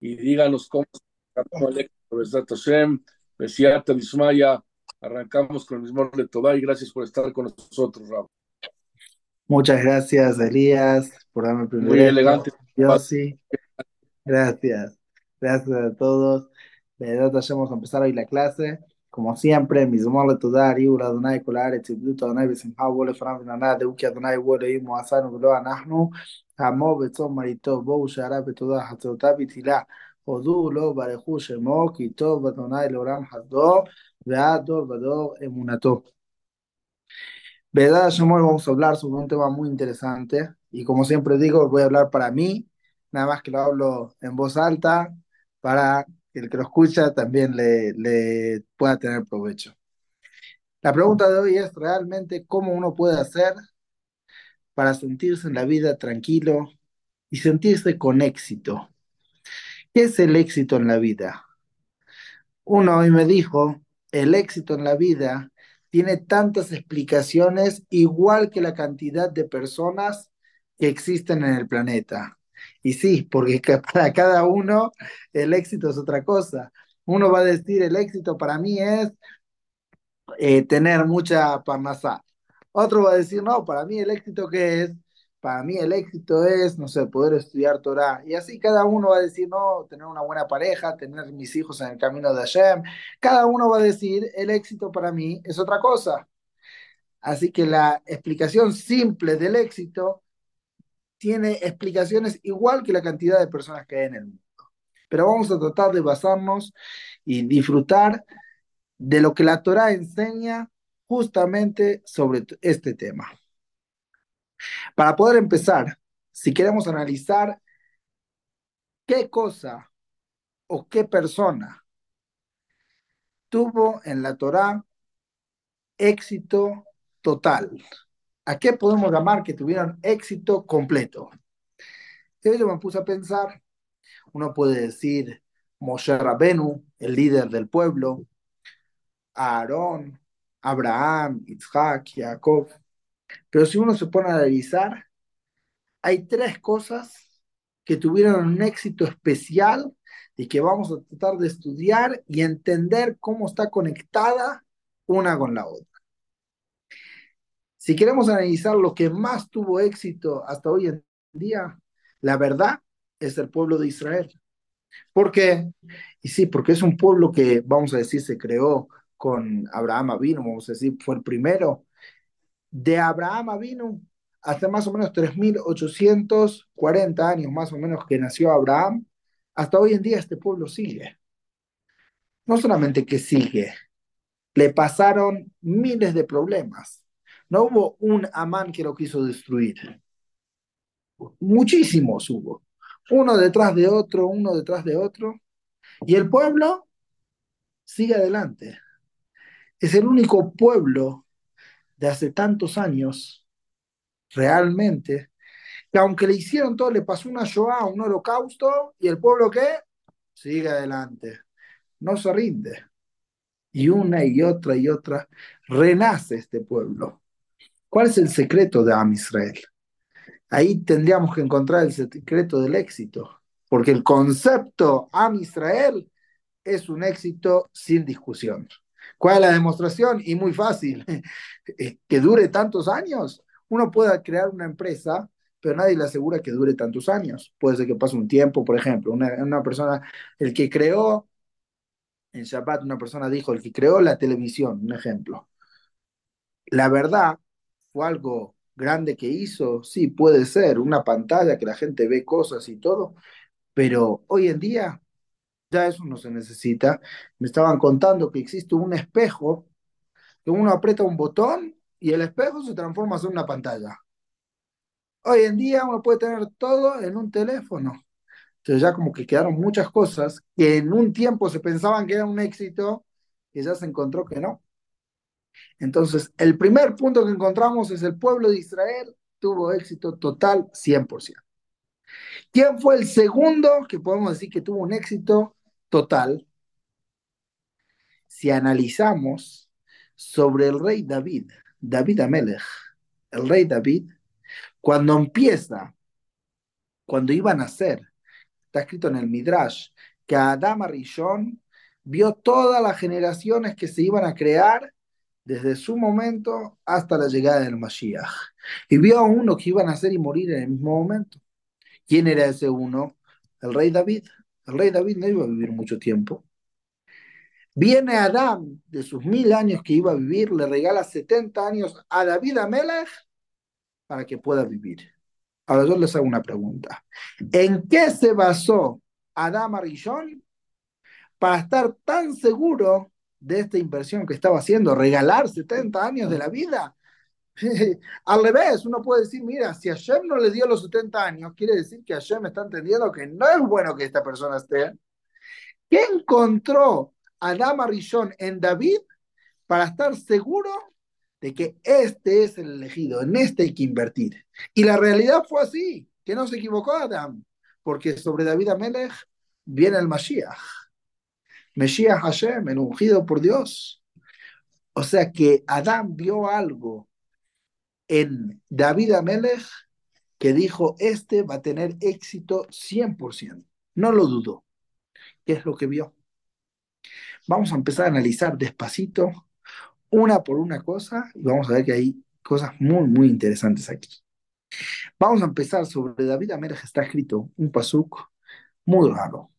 y díganos cómo. Arrancamos con el mismo de y gracias por estar con nosotros, Raúl. Muchas gracias, Elías, por darme el privilegio. Muy elegante. Yo sí. Gracias. Gracias a todos. De verdad, vamos a empezar hoy la clase. Como siempre, Mizumole Todar, Yula, Donai Kolar, Tzibduto, Donai Besimha, Wole Fram, Naná, Deuki, Adonai, Wole, Imo, Asano, Velo, Anahnu, Hamo, Betzom, Marito, Bou, Shara, Betoda, Hatzotá, Bitilá, Odú, Lo, Barejú, Shemo, Kito, Badonai, Loram, Hazdo, Beador, Bador, Emunato. Vedad Shemol, vamos a hablar sobre un tema muy interesante. Y como siempre digo, voy a hablar para mí, nada más que lo hablo en voz alta, para que el que lo escucha también le, pueda tener provecho. La pregunta de hoy es realmente cómo uno puede hacer para sentirse en la vida tranquilo y sentirse con éxito. ¿Qué es el éxito en la vida? Uno hoy me dijo, el éxito en la vida tiene tantas explicaciones igual que la cantidad de personas que existen en el planeta. Y sí, porque para cada uno el éxito es otra cosa. Uno va a decir, el éxito para mí es eh, tener mucha parnasá. Otro va a decir, no, para mí el éxito que es para mí el éxito es, no sé, poder estudiar Torah. Y así cada uno va a decir, no, tener una buena pareja, tener mis hijos en el camino de Hashem. Cada uno va a decir, el éxito para mí es otra cosa. Así que la explicación simple del éxito tiene explicaciones igual que la cantidad de personas que hay en el mundo. Pero vamos a tratar de basarnos y disfrutar de lo que la Torah enseña justamente sobre este tema. Para poder empezar, si queremos analizar qué cosa o qué persona tuvo en la Torá éxito total, ¿a qué podemos llamar que tuvieron éxito completo? Yo me puse a pensar, uno puede decir Moshe Rabenu, el líder del pueblo, Aarón, Abraham, Isaac, Jacob, pero si uno se pone a analizar, hay tres cosas que tuvieron un éxito especial y que vamos a tratar de estudiar y entender cómo está conectada una con la otra. Si queremos analizar lo que más tuvo éxito hasta hoy en día, la verdad es el pueblo de Israel. ¿Por qué? Y sí, porque es un pueblo que, vamos a decir, se creó con Abraham Avino, vamos a decir, fue el primero, de Abraham vino hasta más o menos 3.840 años más o menos que nació Abraham, hasta hoy en día este pueblo sigue. No solamente que sigue, le pasaron miles de problemas. No hubo un Amán que lo quiso destruir. Muchísimos hubo. Uno detrás de otro, uno detrás de otro. Y el pueblo sigue adelante. Es el único pueblo de hace tantos años, realmente, que aunque le hicieron todo, le pasó una Shoah, un holocausto, y el pueblo que sigue adelante, no se rinde. Y una y otra y otra renace este pueblo. ¿Cuál es el secreto de Am Israel? Ahí tendríamos que encontrar el secreto del éxito, porque el concepto Am Israel es un éxito sin discusión. ¿Cuál es la demostración? Y muy fácil, que dure tantos años. Uno puede crear una empresa, pero nadie le asegura que dure tantos años. Puede ser que pase un tiempo, por ejemplo, una, una persona, el que creó, en Shabbat una persona dijo, el que creó la televisión, un ejemplo. La verdad algo grande que hizo, sí, puede ser, una pantalla que la gente ve cosas y todo, pero hoy en día ya eso no se necesita. Me estaban contando que existe un espejo, que uno aprieta un botón y el espejo se transforma en una pantalla. Hoy en día uno puede tener todo en un teléfono. Entonces ya como que quedaron muchas cosas que en un tiempo se pensaban que era un éxito y ya se encontró que no. Entonces, el primer punto que encontramos es el pueblo de Israel tuvo éxito total 100%. ¿Quién fue el segundo que podemos decir que tuvo un éxito total, si analizamos sobre el rey David, David Amelech, el rey David, cuando empieza, cuando iba a nacer, está escrito en el Midrash, que Adama Rishon vio todas las generaciones que se iban a crear desde su momento hasta la llegada del Mashiach. Y vio a uno que iba a nacer y morir en el mismo momento. ¿Quién era ese uno? El rey David. El rey David no iba a vivir mucho tiempo. Viene Adán, de sus mil años que iba a vivir, le regala 70 años a David Amelech para que pueda vivir. Ahora yo les hago una pregunta. ¿En qué se basó Adán Arishon para estar tan seguro de esta inversión que estaba haciendo, regalar 70 años de la vida? Al revés, uno puede decir, mira, si Hashem no le dio los 70 años, quiere decir que Hashem está entendiendo que no es bueno que esta persona esté. ¿Qué encontró Adama Rishon en David para estar seguro de que este es el elegido, en este hay que invertir? Y la realidad fue así, que no se equivocó Adam, porque sobre David Amelech viene el Mashiach. Mashiach Hashem, el ungido por Dios. O sea que Adán vio algo en David Amelech que dijo, este va a tener éxito 100%. No lo dudó. ¿Qué es lo que vio? Vamos a empezar a analizar despacito, una por una cosa, y vamos a ver que hay cosas muy, muy interesantes aquí. Vamos a empezar sobre David Amelech, está escrito un pasuk muy raro.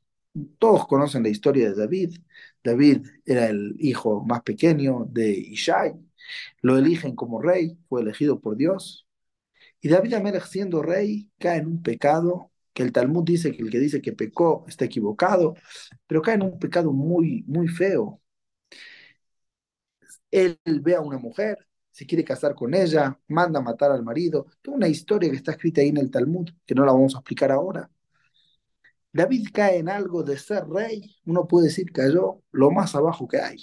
Todos conocen la historia de David. David era el hijo más pequeño de Ishai. Lo eligen como rey, fue elegido por Dios. Y David Amelech, siendo rey, cae en un pecado que el Talmud dice que el que dice que pecó está equivocado, pero cae en un pecado muy, muy feo. Él ve a una mujer, se quiere casar con ella, manda a matar al marido. Toda una historia que está escrita ahí en el Talmud, que no la vamos a explicar ahora. David cae en algo de ser rey, uno puede decir cayó lo más abajo que hay.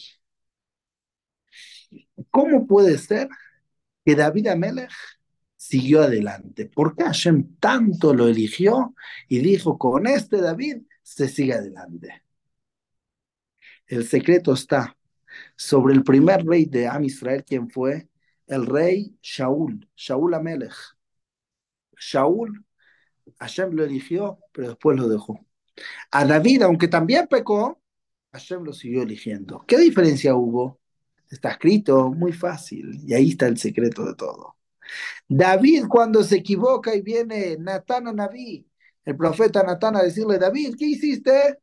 ¿Cómo puede ser que David Amelech siguió adelante. ¿Por qué Hashem tanto lo eligió y dijo, con este David se sigue adelante? El secreto está sobre el primer rey de Am Israel, quien fue el rey Shaul, Shaul Amelech. Shaul, Hashem lo eligió, pero después lo dejó. A David, aunque también pecó, Hashem lo siguió eligiendo. ¿Qué diferencia hubo? Está escrito muy fácil y ahí está el secreto de todo. David cuando se equivoca y viene Natán a Naví, el profeta Natán a decirle, David, ¿qué hiciste?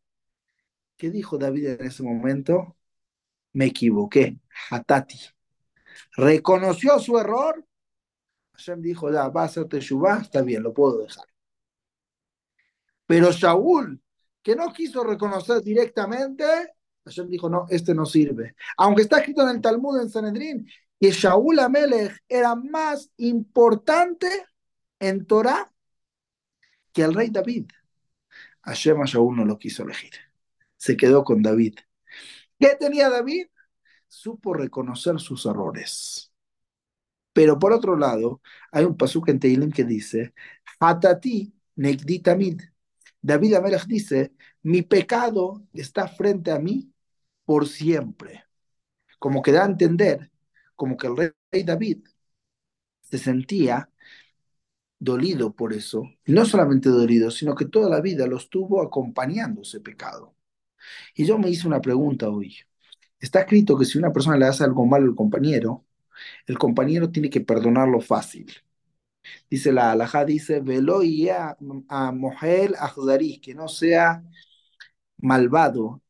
¿Qué dijo David en ese momento? Me equivoqué, Hatati. Reconoció su error. Hashem dijo, ya, va a hacerte Shubá, está bien, lo puedo dejar. Pero Shaul, que no quiso reconocer directamente, Hashem dijo, no, este no sirve. Aunque está escrito en el Talmud en Sanedrín que Shaul Amelech era más importante en Torah que el rey David. Hashem a Shaul no lo quiso elegir. Se quedó con David. ¿Qué tenía David? Supo reconocer sus errores. Pero por otro lado, hay un pasuk en Teilim que dice, Hatati Nekditamid. David Amelech dice, mi pecado está frente a mí por siempre. Como que da a entender como que el rey David se sentía dolido por eso, y no solamente dolido, sino que toda la vida lo estuvo acompañando ese pecado. Y yo me hice una pregunta hoy. Está escrito que si una persona le hace algo malo al compañero, el compañero tiene que perdonarlo fácil. Dice la alajá, dice, velo y a, a Mohel que no sea malvado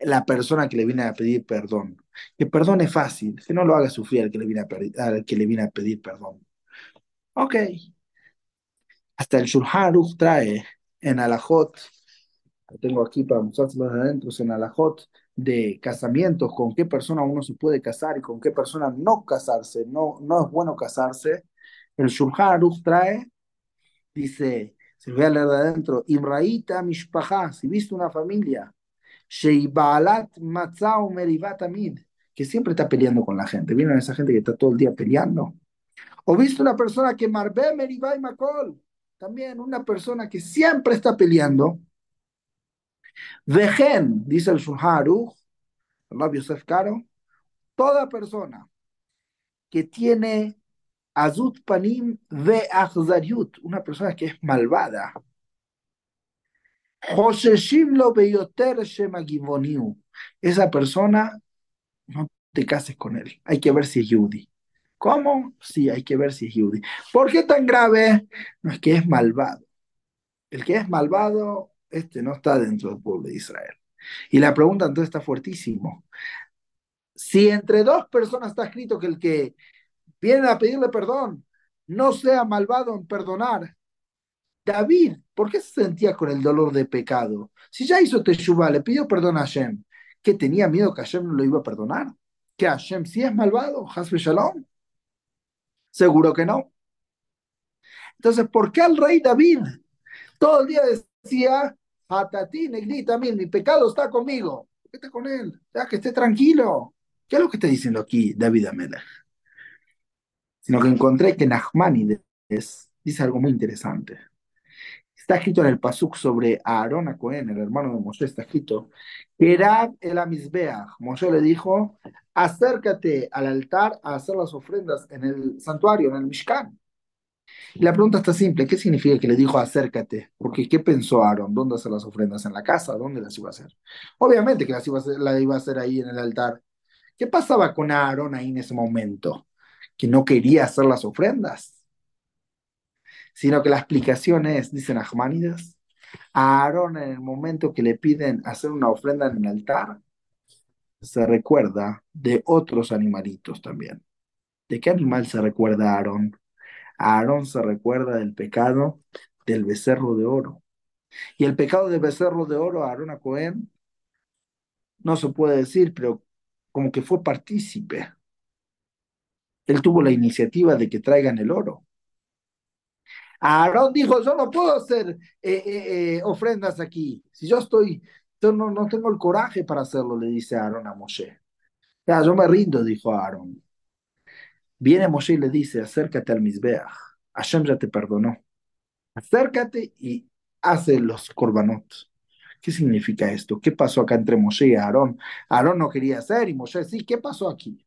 la persona que le viene a pedir perdón. Que perdone fácil, que no lo haga sufrir al que le viene a al que le viene a pedir perdón. Ok. Hasta el Shulchan trae en Alajot, lo tengo aquí para mostrárselos adentro, en Alajot de casamientos, con qué persona uno se puede casar y con qué persona no casarse, no, no es bueno casarse. El Shulchan trae, dice, se voy a leer de adentro, Imraita Mishpaha, si viste una familia que siempre está peleando con la gente. ¿Vieron esa gente que está todo el día peleando? O visto una persona que Marbe Meribá y también una persona que siempre está peleando. Vejen, dice el Shulchan el Yosef Caro, toda persona que tiene Azut Panim ve Una persona que es malvada, Esa persona, no te cases con él. Hay que ver si es Yudi. ¿Cómo? Sí, hay que ver si es Yudi. ¿Por qué tan grave? No es que es malvado. El que es malvado, este no está dentro del pueblo de Israel. Y la pregunta entonces está fuertísimo. Si entre dos personas está escrito que el que viene a pedirle perdón no sea malvado en perdonar, David, ¿por qué se sentía con el dolor de pecado? Si ya hizo Teshuvah, le pidió perdón a Hashem, ¿que tenía miedo que Hashem no lo iba a perdonar? ¿Que Hashem sí es malvado? ¿Hasbe Shalom? Seguro que no. Entonces, ¿por qué al rey David todo el día decía, Hatati, negrita, mi pecado está conmigo? ¿Qué está con él? Ya que esté tranquilo. ¿Qué es lo que está diciendo aquí David Amelech? Sino que encontré que Nachmanides dice algo muy interesante. Está escrito en el Pasuk sobre Aarón a Cohen, el hermano de Moshe, está escrito, era el Amizbeach. Moshe le dijo, acércate al altar a hacer las ofrendas en el santuario, en el Mishkan. Y la pregunta está simple, ¿qué significa que le dijo acércate? Porque ¿qué pensó Aarón? ¿Dónde hacer las ofrendas? ¿En la casa? ¿Dónde las iba a hacer? Obviamente que las iba a hacer, iba a hacer ahí en el altar. ¿Qué pasaba con Aarón ahí en ese momento? ¿Que no quería hacer las ofrendas? sino que la explicación es, dicen Ahmanidas, a Aarón en el momento que le piden hacer una ofrenda en el altar, se recuerda de otros animalitos también. ¿De qué animal se recuerda Aarón? Aarón se recuerda del pecado del becerro de oro. Y el pecado del becerro de oro, Aarón a Cohen, no se puede decir, pero como que fue partícipe. Él tuvo la iniciativa de que traigan el oro. Aarón dijo, yo no puedo hacer eh, eh, eh, ofrendas aquí. Si yo estoy, yo no, no tengo el coraje para hacerlo, le dice Aarón a Moshe. Ya, yo me rindo, dijo Aarón. Viene Moshe y le dice, acércate al Mizbeach. Hashem ya te perdonó. Acércate y hace los korbanot. ¿Qué significa esto? ¿Qué pasó acá entre Moshe y Aarón? Aarón no quería hacer y Moshe sí. ¿Qué pasó aquí?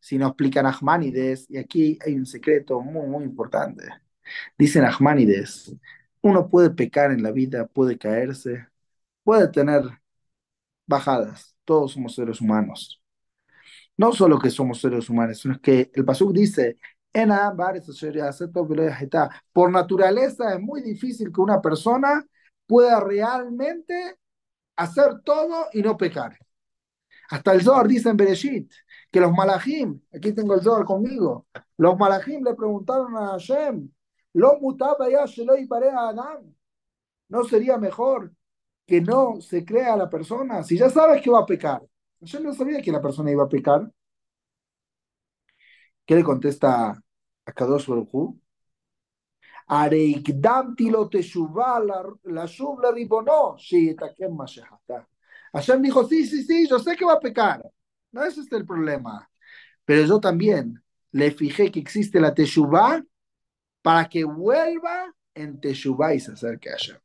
Si no explican Ahmanides, y aquí hay un secreto muy, muy importante. Dicen Ahmanides, uno puede pecar en la vida, puede caerse, puede tener bajadas. Todos somos seres humanos. No solo que somos seres humanos, sino que el Pasuk dice, por naturaleza es muy difícil que una persona pueda realmente hacer todo y no pecar. Hasta el Zohar dice en Bereshit que los malachim, aquí tengo el Zohar conmigo, los malachim le preguntaron a Hashem, lo mutaba ya y a Adam. ¿No sería mejor que no se crea la persona? Si ya sabes que va a pecar. Yo no sabía que la persona iba a pecar. ¿Qué le contesta a Kadosh Baruj la shubla ribono, Hashem dijo, sí, sí, sí, yo sé que va a pecar. No, ese es el problema. Pero yo también le fijé que existe la teshuvah para que vuelva en Teshuvah y se acerque a Hashem.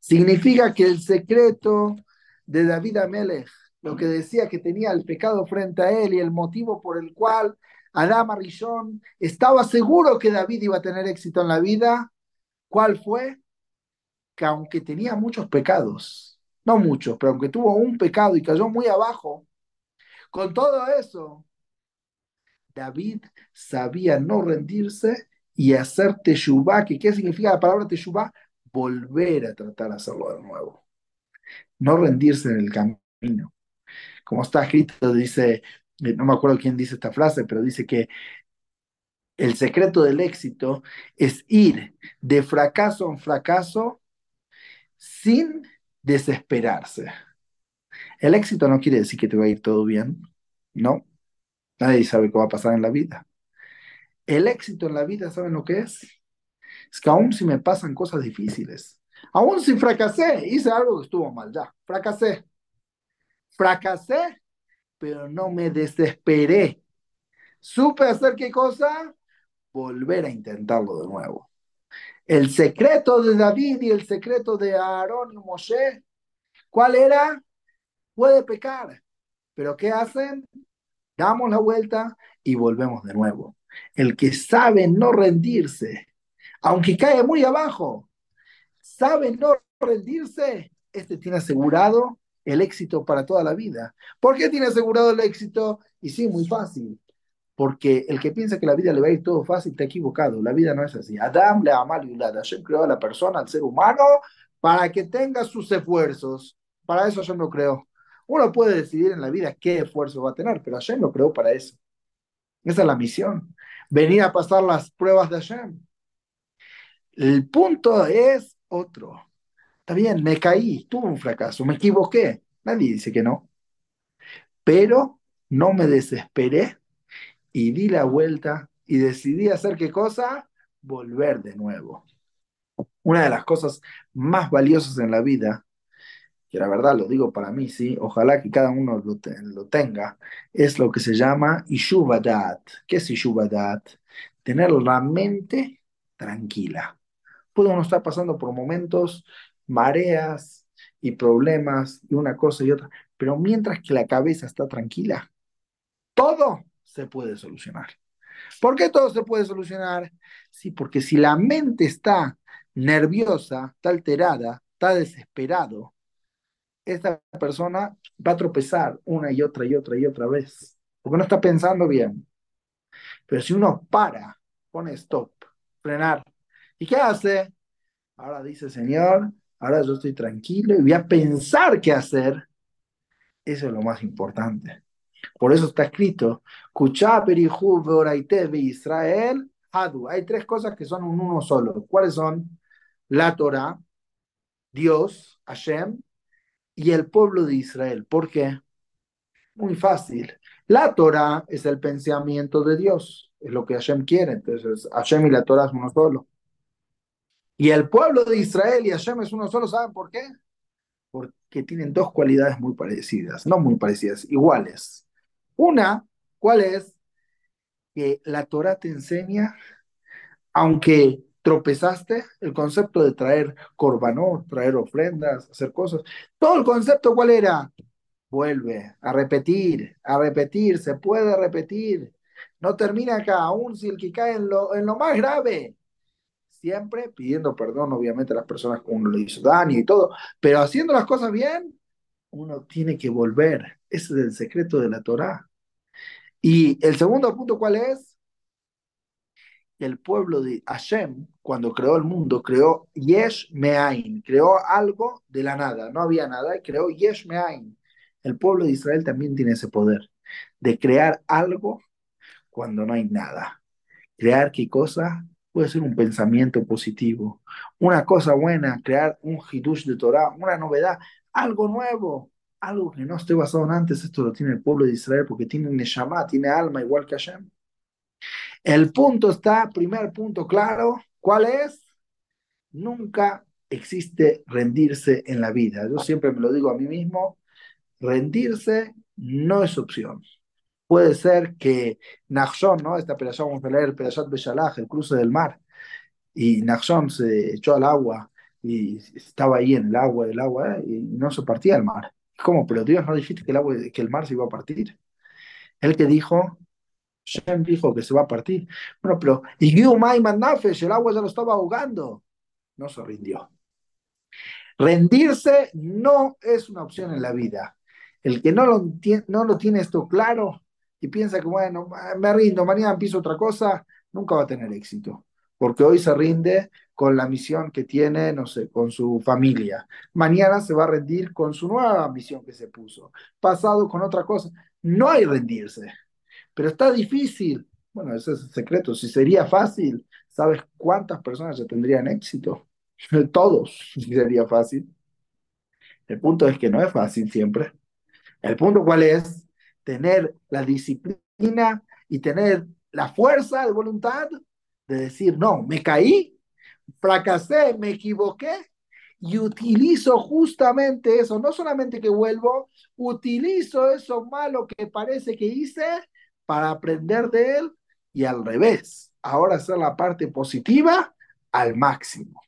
Significa que el secreto de David Amelech, lo que decía que tenía el pecado frente a él y el motivo por el cual Adam Arishon estaba seguro que David iba a tener éxito en la vida, ¿cuál fue? Que aunque tenía muchos pecados, no muchos, pero aunque tuvo un pecado y cayó muy abajo, con todo eso, David sabía no rendirse y hacer teshuvah, que qué significa la palabra teshuvah, volver a tratar de hacerlo de nuevo. No rendirse en el camino. Como está escrito, dice, eh, no me acuerdo quién dice esta frase, pero dice que el secreto del éxito es ir de fracaso en fracaso sin desesperarse. El éxito no quiere decir que te va a ir todo bien, no. Nadie sabe qué va a pasar en la vida. El éxito en la vida, ¿saben lo que es? Es que aún si me pasan cosas difíciles, aún si fracasé, hice algo que estuvo mal, ya, fracasé. Fracasé, pero no me desesperé. Supe hacer qué cosa? Volver a intentarlo de nuevo. El secreto de David y el secreto de Aarón y Moshe, ¿cuál era? Puede pecar, pero ¿qué hacen? Damos la vuelta y volvemos de nuevo el que sabe no rendirse, aunque cae muy abajo, sabe no rendirse, este tiene asegurado el éxito para toda la vida. ¿Por qué tiene asegurado el éxito? Y sí, muy fácil. Porque el que piensa que la vida le va a ir todo fácil está equivocado. La vida no es así. Adam le amal y Hashem creó a la persona, al ser humano, para que tenga sus esfuerzos. Para eso yo lo creo. Uno puede decidir en la vida qué esfuerzo va a tener, pero Hashem lo creó para eso. Esa es la misión. Venir a pasar las pruebas de Hashem. El punto es otro. Está bien, me caí, tuve un fracaso, me equivoqué. Nadie dice que no. Pero no me desesperé y di la vuelta y decidí hacer qué cosa? Volver de nuevo. Una de las cosas más valiosas en la vida, que la verdad lo digo para mí, sí, ojalá que cada uno lo, lo tenga, es lo que se llama Ishubadat. ¿Qué es Ishubadat? Tener la mente tranquila. Puede uno estar pasando por momentos, mareas y problemas y una cosa y otra, pero mientras que la cabeza está tranquila, todo se puede solucionar. ¿Por qué todo se puede solucionar? Sí, porque si la mente está nerviosa, está alterada, está desesperado, esta persona va a tropezar una y otra y otra y otra vez, porque no está pensando bien. Pero si uno para, pone stop, frenar, ¿y qué hace? Ahora dice, Señor, ahora yo estoy tranquilo y voy a pensar qué hacer. Eso es lo más importante. Por eso está escrito, Israel, Hadu. Hay tres cosas que son un uno solo. ¿Cuáles son? La Torah, Dios, Hashem, y el pueblo de Israel. ¿Por qué? Muy fácil. La Torah es el pensamiento de Dios, es lo que Hashem quiere. Entonces, Hashem y la Torah es uno solo. Y el pueblo de Israel y Hashem es uno solo, ¿saben por qué? Porque tienen dos cualidades muy parecidas, no muy parecidas, iguales. Una, ¿cuál es? Que la Torah te enseña, aunque tropezaste, el concepto de traer corbanot, traer ofrendas, hacer cosas. Todo el concepto, ¿cuál era? Vuelve a repetir, a repetir, se puede repetir. No termina acá, aún si el que cae en lo, en lo más grave siempre pidiendo perdón, obviamente, a las personas que uno le hizo daño y todo, pero haciendo las cosas bien, uno tiene que volver. Ese es el secreto de la Torah. Y el segundo punto, ¿cuál es? El pueblo de Hashem, cuando creó el mundo, creó Yesh Me'ain, creó algo de la nada, no había nada, y creó Yesh Me'ain. El pueblo de Israel también tiene ese poder de crear algo cuando no hay nada. ¿Crear qué cosa? puede ser un pensamiento positivo, una cosa buena, crear un hidush de Torah, una novedad, algo nuevo, algo que no esté basado en antes. Esto lo tiene el pueblo de Israel porque tiene Neshama, tiene alma igual que Hashem. El punto está, primer punto claro, ¿cuál es? Nunca existe rendirse en la vida. Yo siempre me lo digo a mí mismo, rendirse no es opción puede ser que Nachshon, ¿no? Esta perashá, vamos a leer Perashat Beshalach, el cruce del mar, y Nachshon se echó al agua y estaba ahí en el agua, el agua, y no se partía el mar. ¿Cómo? Pero Dios no dijiste que el, agua, que el mar se iba a partir. El que dijo, Shem dijo que se va a partir. Bueno, pero, y Nafesh, el agua ya lo estaba ahogando. No se rindió. Rendirse no es una opción en la vida. El que no lo, no lo tiene esto claro, y piensa que, bueno, me rindo, mañana empiezo otra cosa, nunca va a tener éxito. Porque hoy se rinde con la misión que tiene, no sé, con su familia. Mañana se va a rendir con su nueva misión que se puso. Pasado con otra cosa. No hay rendirse. Pero está difícil. Bueno, ese es el secreto. Si sería fácil, ¿sabes cuántas personas ya tendrían éxito? Todos, si sería fácil. El punto es que no es fácil siempre. El punto cuál es? tener la disciplina y tener la fuerza de voluntad de decir, no, me caí, fracasé, me equivoqué y utilizo justamente eso, no solamente que vuelvo, utilizo eso malo que parece que hice para aprender de él y al revés, ahora hacer la parte positiva al máximo.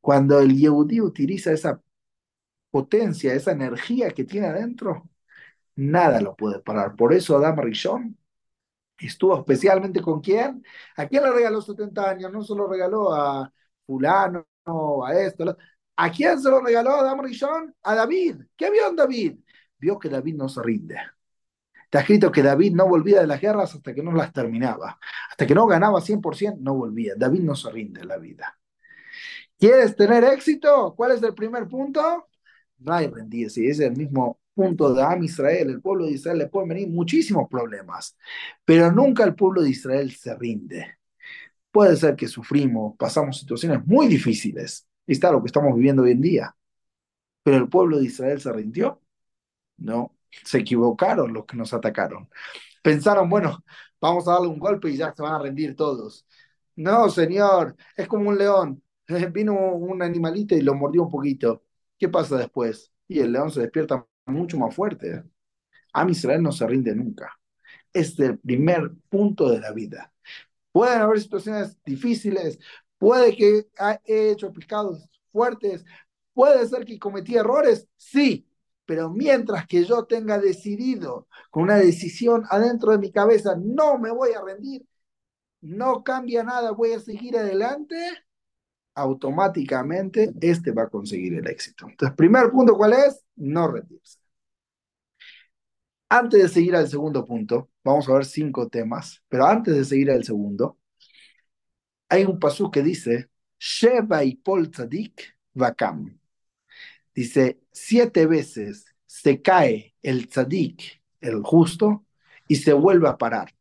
Cuando el Yehudi utiliza esa potencia, esa energía que tiene adentro, nada lo puede parar. Por eso Adam Rishon estuvo especialmente con quién? ¿A quién le regaló 70 años? No solo regaló a fulano, a esto. ¿A quién se lo regaló Adam Rishon? A David. ¿Qué vio David? Vio que David no se rinde. Está escrito que David no volvía de las guerras hasta que no las terminaba. Hasta que no ganaba 100%, no volvía. David no se rinde en la vida. ¿Quieres tener éxito? ¿Cuál es el primer punto? No hay rendirse. Es el mismo punto de Am Israel. El pueblo de Israel le pueden venir muchísimos problemas, pero nunca el pueblo de Israel se rinde. Puede ser que sufrimos, pasamos situaciones muy difíciles. Está lo que estamos viviendo hoy en día. Pero el pueblo de Israel se rindió. No, se equivocaron los que nos atacaron. Pensaron, bueno, vamos a darle un golpe y ya se van a rendir todos. No, señor, es como un león. Vino un animalito y lo mordió un poquito. ¿Qué pasa después? Y el león se despierta mucho más fuerte. A Israel no se rinde nunca. Es el primer punto de la vida. Pueden haber situaciones difíciles, puede que he hecho pecados fuertes, puede ser que cometí errores, sí, pero mientras que yo tenga decidido con una decisión adentro de mi cabeza, no me voy a rendir, no cambia nada, voy a seguir adelante, automáticamente este va a conseguir el éxito. Entonces, primer punto, ¿cuál es? No rendirse. Antes de seguir al segundo punto, vamos a ver cinco temas, pero antes de seguir al segundo, hay un pasú que dice, Sheba y Pol Tzadik. Dice, siete veces se cae el tzadik, el justo, y se vuelve a parar.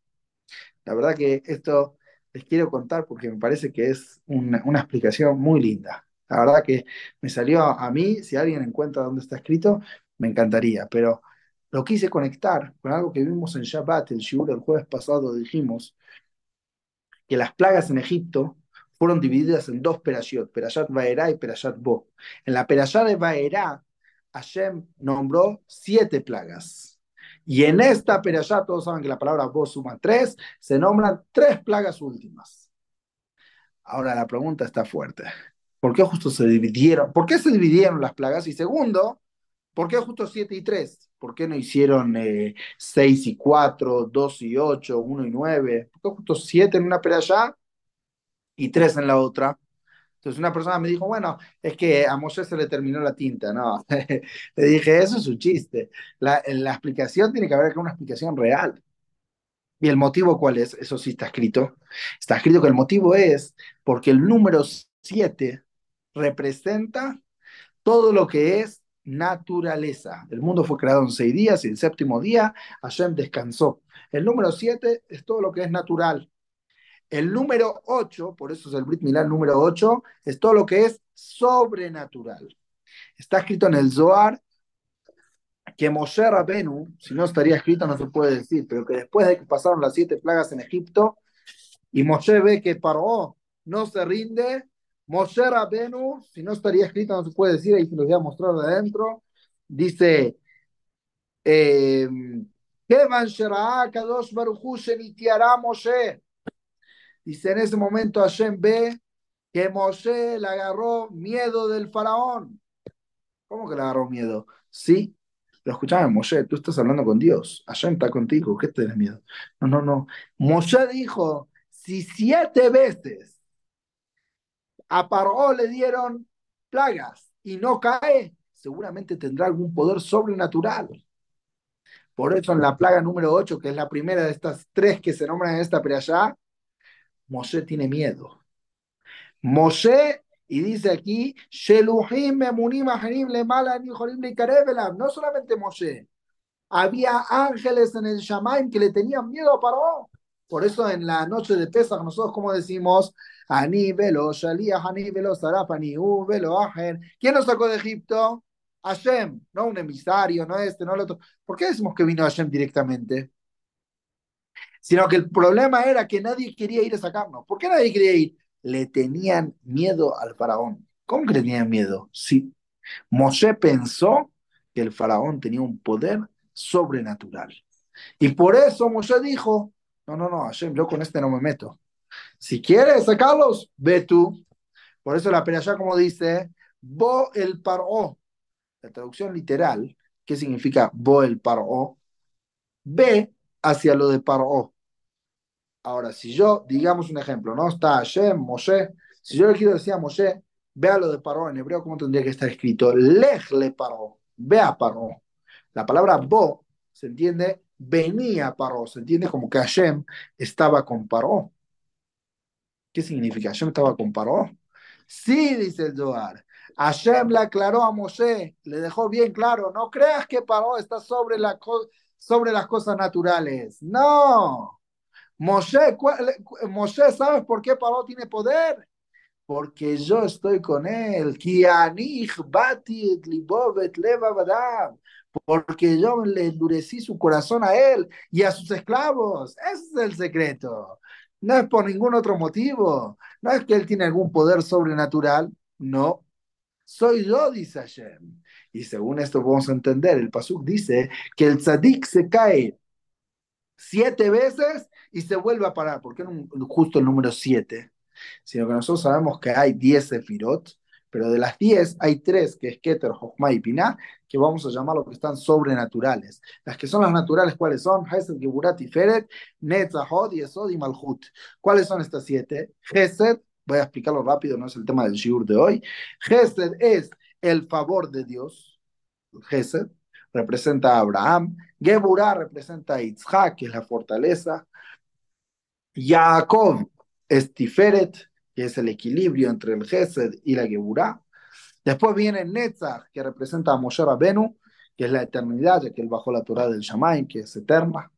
La verdad que esto les quiero contar porque me parece que es una, una explicación muy linda. La verdad que me salió a, mí, si alguien encuentra dónde está escrito, me encantaría, pero lo quise conectar con algo que vimos en Shabbat, el Shur, el jueves pasado dijimos que las plagas en Egipto fueron divididas en dos perashiot, Perashat Vaera y Perashat Bo. En la Perashat de Vaera, Hashem nombró siete plagas. Y en esta Perashat, todos saben que la palabra Bo suma tres, se nombran tres plagas últimas. Ahora la pregunta está fuerte. ¿Por qué justo se dividieron? ¿Por qué se dividieron las plagas? Y segundo, ¿por qué justo siete y tres? ¿Por qué no hicieron 6 eh, y 4, 2 y 8, 1 y 9? ¿Por qué justo 7 en una allá y 3 en la otra? Entonces una persona me dijo, bueno, es que a Moshe se le terminó la tinta. No, le dije, eso es un chiste. La, la explicación tiene que haber una explicación real. ¿Y el motivo cuál es? Eso sí está escrito. Está escrito que el motivo es porque el número 7 representa todo lo que es naturaleza. El mundo fue creado en seis días y el séptimo día Hashem descansó. El número siete es todo lo que es natural. El número ocho, por eso es el Brit Milán número ocho, es todo lo que es sobrenatural. Está escrito en el Zohar que Moshe Rabenu, si no estaría escrito no se puede decir, pero que después de que pasaron las siete plagas en Egipto y Moshe ve que paró, no se rinde, Moshe Rabenu, si no estaría escrito, no se puede decir, ahí se los voy a mostrar de adentro. Dice, eh, Moshe. Dice, en ese momento Hashem ve que Moshe le agarró miedo del faraón. ¿Cómo que le agarró miedo? Sí, pero escuchame, Moshe, tú estás hablando con Dios. Hashem está contigo, ¿qué tienes miedo? No, no, no. Moshe dijo, si siete veces a Paró le dieron plagas y no cae, seguramente tendrá algún poder sobrenatural. Por eso en la plaga número 8, que es la primera de estas tres que se nombran en esta allá, Moshe tiene miedo. Moshe, y dice aquí, no solamente Moshe, había ángeles en el Shamaim que le tenían miedo a Paró. Por eso en la noche de Pesach nosotros como decimos, Ajen. ¿Quién nos sacó de Egipto? Hashem, no un emisario, no este, no el otro. ¿Por qué decimos que vino Hashem directamente? Sino que el problema era que nadie quería ir a sacarnos. ¿Por qué nadie quería ir? Le tenían miedo al faraón. ¿Cómo que le tenían miedo? Sí. Moshe pensó que el faraón tenía un poder sobrenatural. Y por eso Moshe dijo, no, no, no, Hashem, yo con este no me meto. Si quieres sacarlos, ve tú. Por eso la perashá como dice, bo el paró. La traducción literal, ¿qué significa bo el paró? Ve hacia lo de paró. Ahora, si yo, digamos un ejemplo, ¿no? Está Hashem, Moshe. Si yo le quiero decir a Moshe, Vea lo de Paró en hebreo, ¿cómo tendría que estar escrito? Lej le paró, vea Paró. La palabra bo se entiende venía Paró, se entiende como que Hashem estaba con Paró. ¿Qué significa? ¿Hashem estaba con Paró? Sí, dice el Zohar. Hashem le aclaró a Moshe, le dejó bien claro, no creas que Paró está sobre, la sobre las cosas naturales. No. Moshe, Moshe, ¿sabes por qué Paró tiene poder? Porque yo estoy con él. Porque yo le endurecí su corazón a él y a sus esclavos. Ese es el secreto. No es por ningún otro motivo. No es que él tiene algún poder sobrenatural. No. Soy yo, dice Hashem. Y según esto vamos a entender, el Pasuk dice que el tzadik se cae siete veces y se vuelve a parar. ¿Por qué justo el número siete? Sino que nosotros sabemos que hay diez sefirot, pero de las diez hay tres, que es Keter, Jochma y Pinah, que vamos a llamar lo que están sobrenaturales. Las que son las naturales, ¿cuáles son? Hesed, Geburat y Feret, Netzahod, Yesod y Malhut. ¿Cuáles son estas siete? Hesed, voy a explicarlo rápido, no es el tema del shiur de hoy. Hesed es el favor de Dios. Hesed representa a Abraham. Geburah representa a Yitzhak, que es la fortaleza. Jacob es Tiferet, que es el equilibrio entre el Gesed y la Geburah. Después viene Netzach, que representa a Moshe Rabenu, que es la eternidad, ya que él bajó la Torah del Shammai, que es eterna.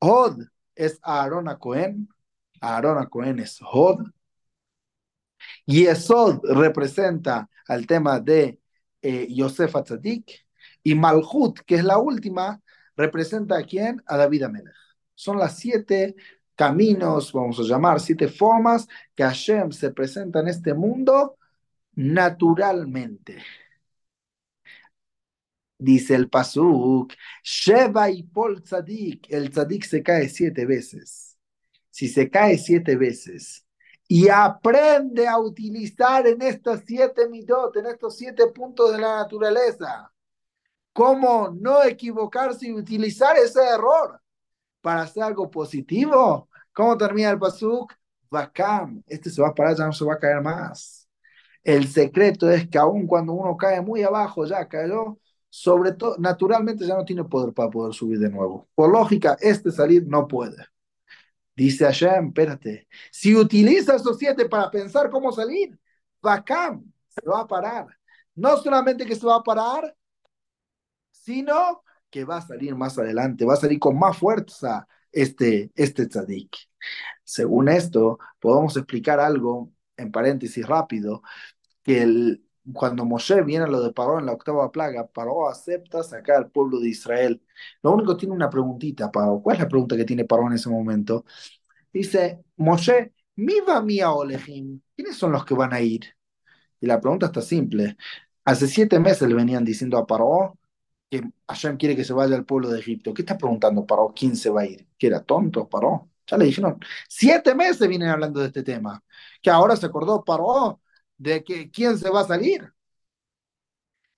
Hod es Aaron a Cohen, Aaron a Cohen es Hod. Yesod representa al tema de eh, Yosef Atzadik. Y Malhut, que es la última, representa a quién? A David Amelech. Son las siete caminos, vamos a llamar, siete formas que Hashem se presenta en este mundo naturalmente. Dice el Pasuk, Sheva y Pol Tzadik, el Tzadik se cae siete veces. Si se cae siete veces y aprende a utilizar en estos siete midot, en estos siete puntos de la naturaleza, cómo no equivocarse y utilizar ese error para hacer algo positivo. ¿Cómo termina el Pasuk? Vakam, este se va a parar, ya no se va a caer más. El secreto es que aun cuando uno cae muy abajo, ya cayó, sobre todo, naturalmente ya no tiene poder para poder subir de nuevo. Por lógica, este salir no puede. Dice Hashem, espérate, si utiliza esos siete para pensar cómo salir, Vakam se va a parar. No solamente que se va a parar, sino que va a salir más adelante, va a salir con más fuerza este, este tzadik. Según esto, podemos explicar algo, en paréntesis rápido, que el, cuando Moshe viene a lo de Paró en la octava plaga, Paró acepta sacar al pueblo de Israel. Lo único tiene una preguntita, Paró. ¿Cuál es la pregunta que tiene Paró en ese momento? Dice, Moshe, mi va mía olejim, ¿quiénes son los que van a ir? Y la pregunta está simple. Hace siete meses le venían diciendo a Paró, que Hashem quiere que se vaya al pueblo de Egipto. ¿Qué está preguntando Paró? ¿Quién se va a ir? ¿Que era tonto Paró? Ya le dijeron, siete meses vienen hablando de este tema, que ahora se acordó Paró de que quién se va a salir,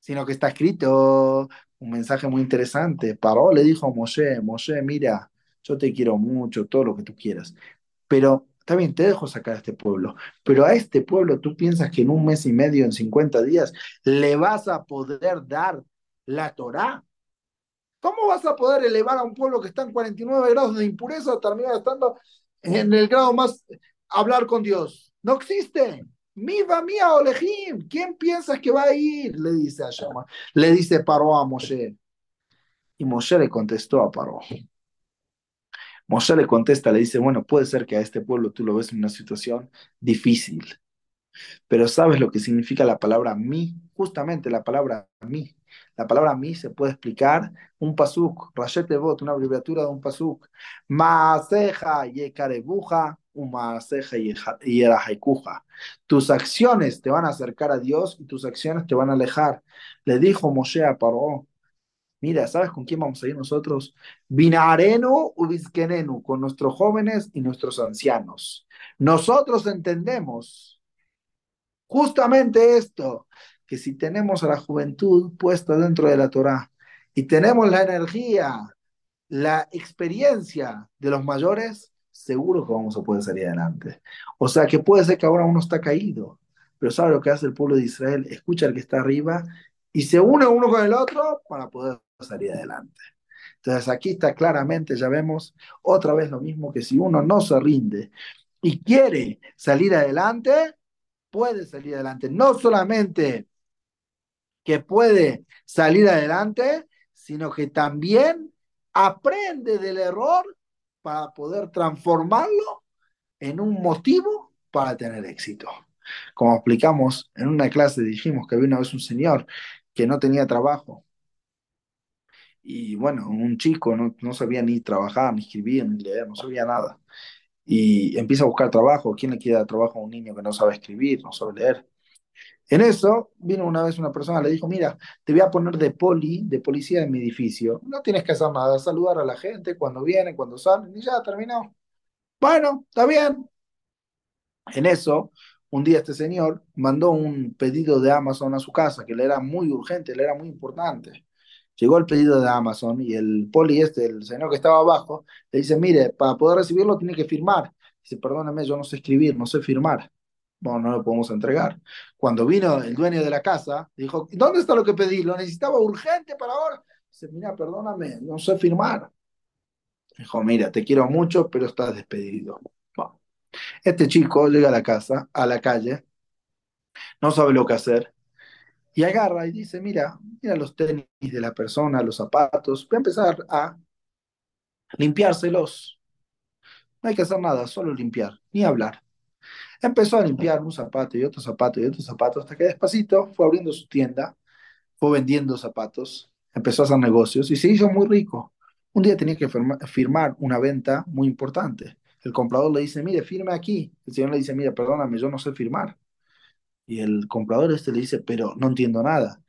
sino que está escrito un mensaje muy interesante. Paró le dijo a Moshe, Moshe, mira, yo te quiero mucho, todo lo que tú quieras, pero bien, te dejo sacar a este pueblo, pero a este pueblo tú piensas que en un mes y medio, en 50 días, le vas a poder dar la Torá. ¿Cómo vas a poder elevar a un pueblo que está en 49 grados de impureza terminar estando en el grado más hablar con Dios? No existe. Mi va mía Olejim. ¿Quién piensas que va a ir? Le dice a Shama. Le dice Paró a Moshe. Y Moshe le contestó a Paró. Moshe le contesta, le dice, bueno, puede ser que a este pueblo tú lo ves en una situación difícil, pero ¿sabes lo que significa la palabra mi? Justamente la palabra mi. La palabra mi se puede explicar un pasuk, rayete bot, una abreviatura de un pasuk. Maaseja yekarebuja. Tus acciones te van a acercar a Dios y tus acciones te van a alejar. Le dijo Moshe a Paró, mira, ¿sabes con quién vamos a ir nosotros? Vinarenu ubizkenenu, con nuestros jóvenes y nuestros ancianos. Nosotros entendemos justamente esto, que si tenemos a la juventud puesta dentro de la Torah y tenemos la energía, la experiencia de los mayores, seguro que vamos a poder salir adelante. O sea que puede ser que ahora uno está caído, pero ¿sabe lo que hace el pueblo de Israel? Escucha al que está arriba y se une uno con el otro para poder salir adelante. Entonces aquí está claramente, ya vemos otra vez lo mismo, que si uno no se rinde y quiere salir adelante, puede salir adelante. No solamente que puede salir adelante, sino que también aprende del error para poder transformarlo en un motivo para tener éxito. Como explicamos en una clase, dijimos que había una vez un señor que no tenía trabajo. Y bueno, un chico no, no sabía ni trabajar, ni escribir, ni leer, no sabía nada. Y empieza a buscar trabajo. ¿Quién le quiere dar trabajo a un niño que no sabe escribir, no sabe leer? En eso vino una vez una persona, le dijo, mira, te voy a poner de poli, de policía en mi edificio. No tienes que hacer nada, saludar a la gente cuando vienen, cuando salen, y ya terminó. Bueno, está bien. En eso, un día este señor mandó un pedido de Amazon a su casa, que le era muy urgente, le era muy importante. Llegó el pedido de Amazon y el poli este, el señor que estaba abajo, le dice, mire, para poder recibirlo tiene que firmar. Dice, perdóname, yo no sé escribir, no sé firmar. Bueno, no lo podemos entregar. Cuando vino el dueño de la casa, dijo, ¿dónde está lo que pedí? Lo necesitaba urgente para ahora. Dice, mira, perdóname, no sé firmar. Dijo, mira, te quiero mucho, pero estás despedido. Este chico llega a la casa, a la calle, no sabe lo que hacer, y agarra y dice, mira, mira los tenis de la persona, los zapatos, voy a empezar a limpiárselos. No hay que hacer nada, solo limpiar, ni hablar. Empezó a limpiar un zapato y otro zapato y otro zapato, hasta que despacito fue abriendo su tienda, fue vendiendo zapatos, empezó a hacer negocios y se hizo muy rico. Un día tenía que firmar una venta muy importante. El comprador le dice, mire, firme aquí. El señor le dice, mire, perdóname, yo no sé firmar. Y el comprador este le dice, pero no entiendo nada.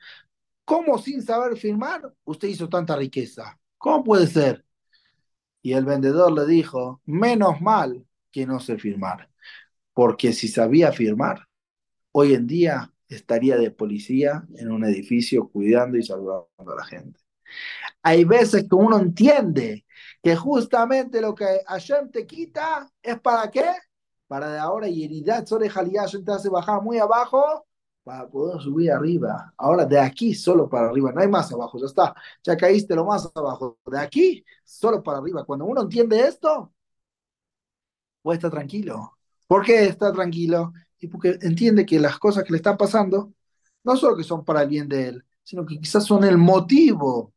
¿Cómo sin saber firmar usted hizo tanta riqueza? ¿Cómo puede ser? Y el vendedor le dijo, menos mal que no sé firmar, porque si sabía firmar, hoy en día estaría de policía en un edificio cuidando y saludando a la gente. Hay veces que uno entiende que justamente lo que Hashem te quita es para qué? Para de ahora y heridad, sobre Hashem te hace bajar muy abajo para poder subir arriba. Ahora de aquí solo para arriba, no hay más abajo, ya está, ya caíste lo más abajo. De aquí solo para arriba. Cuando uno entiende esto, puede estar tranquilo. ¿Por qué está tranquilo? Y porque entiende que las cosas que le están pasando no solo que son para el bien de él, sino que quizás son el motivo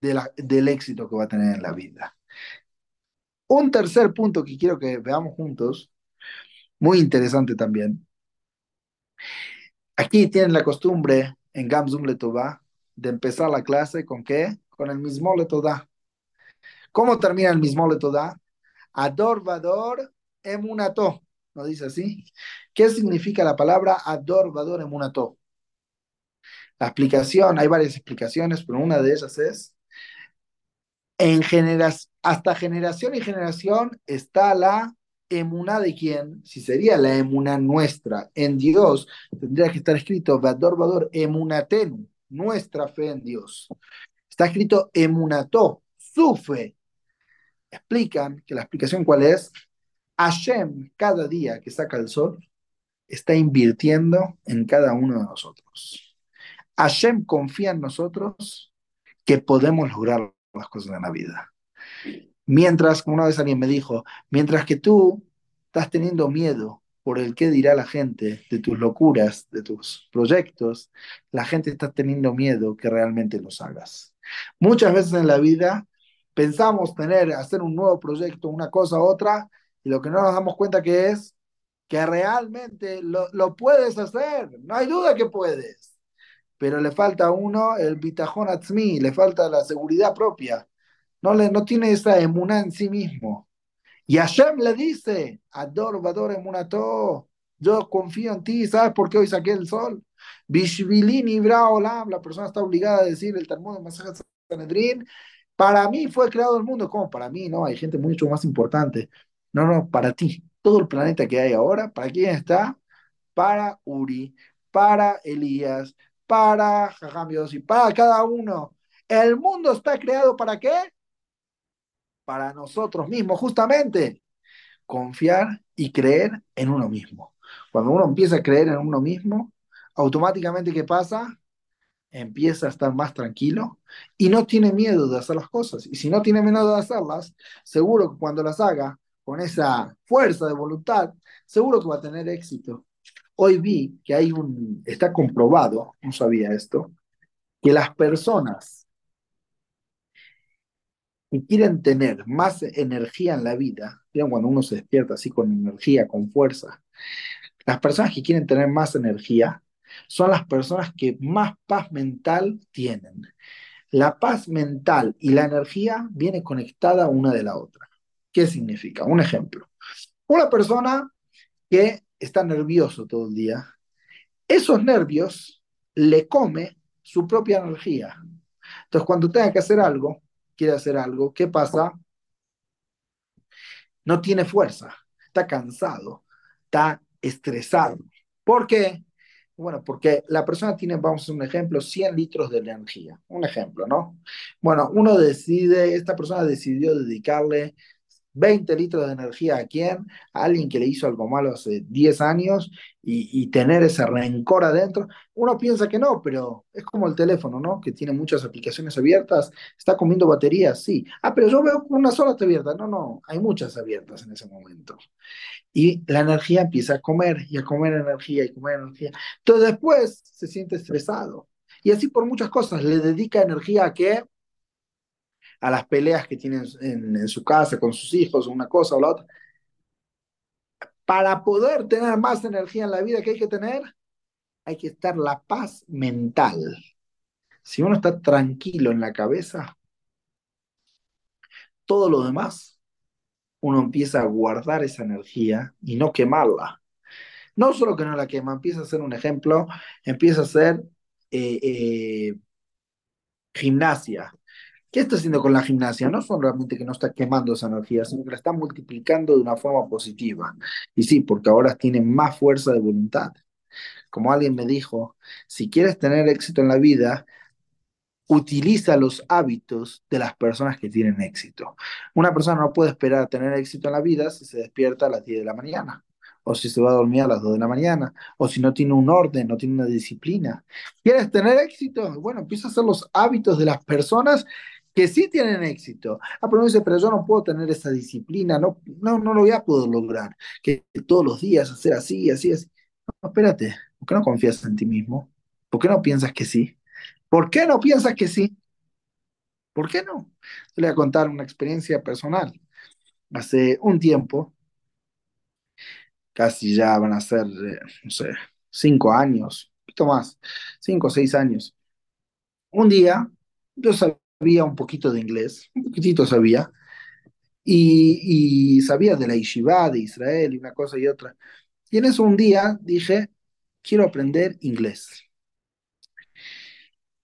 del éxito que va a tener en la vida. Un tercer punto que quiero que veamos juntos, muy interesante también. Aquí tienen la costumbre en Gamzum Letová de empezar la clase con qué? Con el mismo Letová. ¿Cómo termina el mismo Letová? Ador Vador Emunato. ¿No dice así? ¿Qué significa la palabra Ador Vador Emunato? La explicación, hay varias explicaciones, pero una de ellas es en hasta generación y generación está la emuna de quién, si sería la emuna nuestra en Dios, tendría que estar escrito Vador Vador emunaten, nuestra fe en Dios. Está escrito emunato, su fe. Explican que la explicación cuál es, Hashem cada día que saca el sol está invirtiendo en cada uno de nosotros. Hashem confía en nosotros que podemos lograr las cosas en la vida. Mientras, como una vez alguien me dijo, mientras que tú estás teniendo miedo por el qué dirá la gente de tus locuras, de tus proyectos, la gente está teniendo miedo que realmente los hagas. Muchas veces en la vida pensamos tener, hacer un nuevo proyecto, una cosa otra, y lo que no nos damos cuenta que es que realmente lo, lo puedes hacer, no hay duda que puedes pero le falta a uno el bitajón atzmi, le falta la seguridad propia. No, le, no tiene esa emuna en sí mismo. Y Hashem le dice, Ador, Vador, emunato, yo confío en ti, ¿sabes por qué hoy saqué el sol? Bishvilini, Olam, la persona está obligada a decir el Talmud de Masaje Sanedrin, para mí fue creado el mundo, ¿cómo? Para mí, no, hay gente mucho más importante. No, no, para ti. Todo el planeta que hay ahora, ¿para quién está? Para Uri, para Elías, para y para cada uno. El mundo está creado para qué? Para nosotros mismos, justamente. Confiar y creer en uno mismo. Cuando uno empieza a creer en uno mismo, automáticamente, ¿qué pasa? Empieza a estar más tranquilo y no tiene miedo de hacer las cosas. Y si no tiene miedo de hacerlas, seguro que cuando las haga con esa fuerza de voluntad, seguro que va a tener éxito. Hoy vi que hay un, está comprobado, no sabía esto, que las personas que quieren tener más energía en la vida, cuando uno se despierta así con energía, con fuerza, las personas que quieren tener más energía son las personas que más paz mental tienen. La paz mental y la energía viene conectada una de la otra. ¿Qué significa? Un ejemplo. Una persona que está nervioso todo el día, esos nervios le come su propia energía. Entonces, cuando tenga que hacer algo, quiere hacer algo, ¿qué pasa? No tiene fuerza, está cansado, está estresado. ¿Por qué? Bueno, porque la persona tiene, vamos a hacer un ejemplo, 100 litros de energía. Un ejemplo, ¿no? Bueno, uno decide, esta persona decidió dedicarle 20 litros de energía a quién, a alguien que le hizo algo malo hace 10 años y, tener ese rencor adentro. Uno piensa que no, pero es como el teléfono, ¿no? Que tiene muchas aplicaciones abiertas, está comiendo baterías, sí. Ah, pero yo veo una sola está abierta. No, no, hay muchas abiertas en ese momento. Y la energía empieza a comer y a comer energía y comer energía. Entonces después se siente estresado. Y así por muchas cosas, le dedica energía a qué? A las peleas que tienen en, su casa con sus hijos, una cosa o la otra. Para poder tener más energía en la vida que hay que tener, hay que estar la paz mental. Si uno está tranquilo en la cabeza, todo lo demás, uno empieza a guardar esa energía y no quemarla. No solo que no la quema, empieza a ser un ejemplo, empieza a ser eh, eh, gimnasia, ¿Qué está haciendo con la gimnasia? No son realmente que no está quemando esa energía, sino que la está multiplicando de una forma positiva. Y sí, porque ahora tiene más fuerza de voluntad. Como alguien me dijo, si quieres tener éxito en la vida, utiliza los hábitos de las personas que tienen éxito. Una persona no puede esperar a tener éxito en la vida si se despierta a las 10 de la mañana, o si se va a dormir a las 2 de la mañana, o si no tiene un orden, no tiene una disciplina. ¿Quieres tener éxito? Bueno, empieza a hacer los hábitos de las personas que sí tienen éxito. Ah, pero dice, pero yo no puedo tener esa disciplina, no, no, no lo voy a poder lograr, que todos los días hacer así, así, así. No, espérate, ¿por qué no confías en ti mismo? ¿Por qué no piensas que sí? ¿Por qué no piensas que sí? ¿Por qué no? le voy a contar una experiencia personal. Hace un tiempo, casi ya van a ser, eh, no sé, cinco años, un poquito más, cinco o seis años. Un día, yo sabía sabía un poquito de inglés, un poquitito sabía, y, sabía de la Yeshiva, de Israel, y una cosa y otra. Y en eso un día dije, quiero aprender inglés.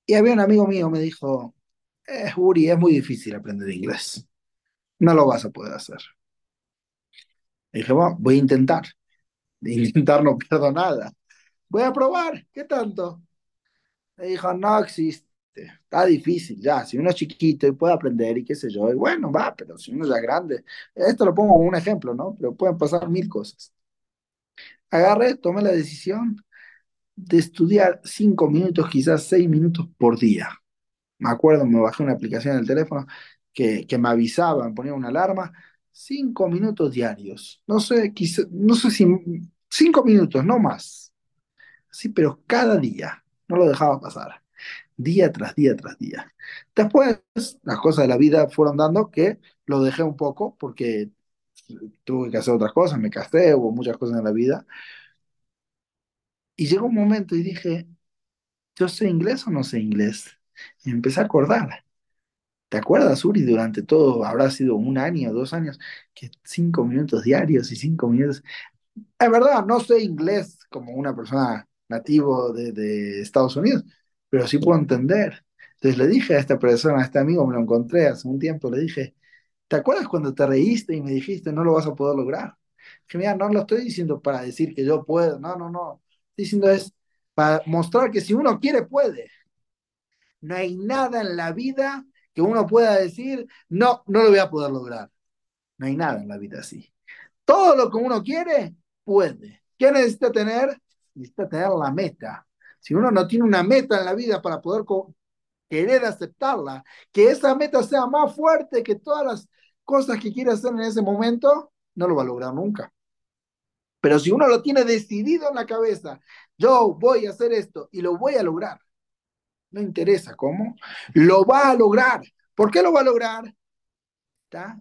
Y había un amigo mío me dijo, eh, Uri, es muy difícil aprender inglés. No lo vas a poder hacer. Y dije, voy a intentar. De intentar no pierdo nada. Voy a probar. ¿Qué tanto? Me dijo, no existe está difícil ya, si uno es chiquito y puede aprender y qué sé yo, y bueno, va, pero si uno ya es grande, esto lo pongo como un ejemplo, ¿no? Pero pueden pasar mil cosas. Agarré, tomé la decisión de estudiar cinco minutos, quizás seis minutos por día. Me acuerdo, me bajé una aplicación en el teléfono que, que me avisaba, me ponía una alarma, cinco minutos diarios. No sé, quizás, no sé si cinco minutos, no más. Sí, pero cada día, no lo dejaba pasar día tras día tras día. Después, las cosas de la vida fueron dando que lo dejé un poco porque tuve que hacer otras cosas, me casé, hubo muchas cosas en la vida. Y llegó un momento y dije, ¿yo sé inglés o no sé inglés? Y empecé a acordar. ¿Te acuerdas, Uri, durante todo, habrá sido un año, dos años, que cinco minutos diarios y cinco minutos... Es verdad, no sé inglés como una persona nativo de, de Estados Unidos, pero sí puedo entender. Entonces le dije a esta persona, a este amigo, me lo encontré hace un tiempo, le dije, ¿te acuerdas cuando te reíste y me dijiste no lo vas a poder lograr? Que mira, no lo estoy diciendo para decir que yo puedo, no, no, no. Estoy diciendo es para mostrar que si uno quiere, puede. No hay nada en la vida que uno pueda decir, no, no lo voy a poder lograr. No hay nada en la vida así. Todo lo que uno quiere, puede. ¿Qué necesita tener? Necesita tener la meta. Si uno no tiene una meta en la vida para poder querer aceptarla, que esa meta sea más fuerte que todas las cosas que quiere hacer en ese momento, no lo va a lograr nunca. Pero si uno lo tiene decidido en la cabeza, yo voy a hacer esto y lo voy a lograr, no interesa cómo, lo va a lograr. ¿Por qué lo va a lograr? Está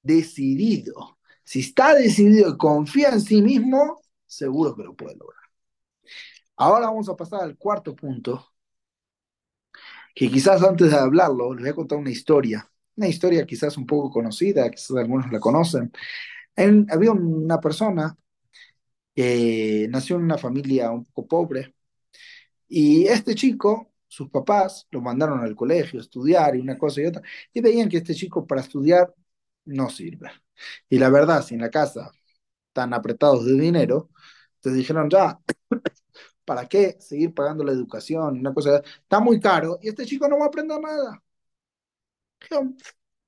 decidido. Si está decidido y confía en sí mismo, seguro que lo puede lograr. Ahora vamos a pasar al cuarto punto, que quizás antes de hablarlo, les voy a contar una historia, una historia quizás un poco conocida, quizás algunos la conocen. había una persona que nació en una familia un poco pobre y este chico, sus papás lo mandaron al colegio a estudiar y una cosa y otra, y veían que este chico para estudiar no sirve. Y la verdad, si en la casa están apretados de dinero, te dijeron ya, ¿para qué seguir pagando la educación? Una cosa, está muy caro y este chico no va a aprender nada.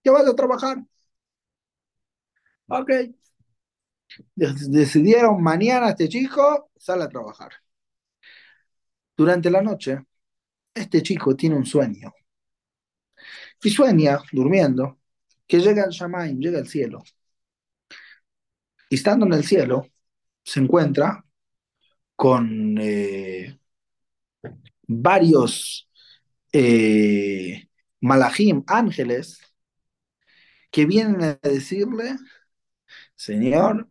¿Qué vas a trabajar. Ok. Decidieron mañana este chico sale a trabajar. Durante la noche, este chico tiene un sueño. Y sueña, durmiendo, que llega al Shamaim, llega al cielo. Y estando en el cielo, se encuentra con eh, varios eh, ángeles, que vienen a decirle, Señor,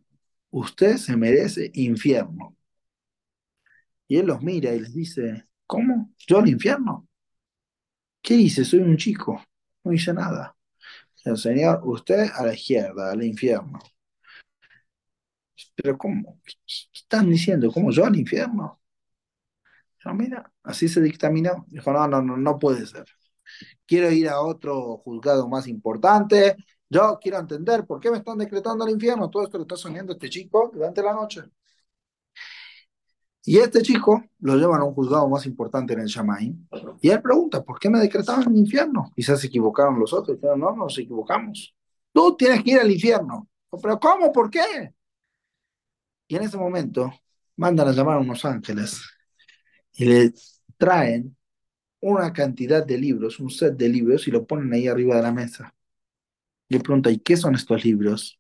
usted se merece infierno. Y él los mira y les dice, ¿cómo? ¿Yo al infierno? ¿Qué hice? Soy un chico, no hice nada. El Señor, usted a la izquierda, al infierno. Pero ¿cómo? Están diciendo, ¿cómo yo al infierno? No, mira, así se dictaminó. Dijo, no, no, no, no puede ser. Quiero ir a otro juzgado más importante. Yo quiero entender por qué me están decretando al infierno. Todo esto lo está soñando este chico durante la noche. Y este chico lo llevan a un juzgado más importante en el Shamaim. Y él pregunta, ¿por qué me decretaron el infierno? Quizás se equivocaron los otros. Pero no, nos equivocamos. Tú tienes que ir al infierno. ¿Pero cómo? ¿Por qué? Y en ese momento mandan a llamar a unos ángeles y le traen una cantidad de libros, un set de libros, y lo ponen ahí arriba de la mesa. Le pregunta, ¿y qué son estos libros?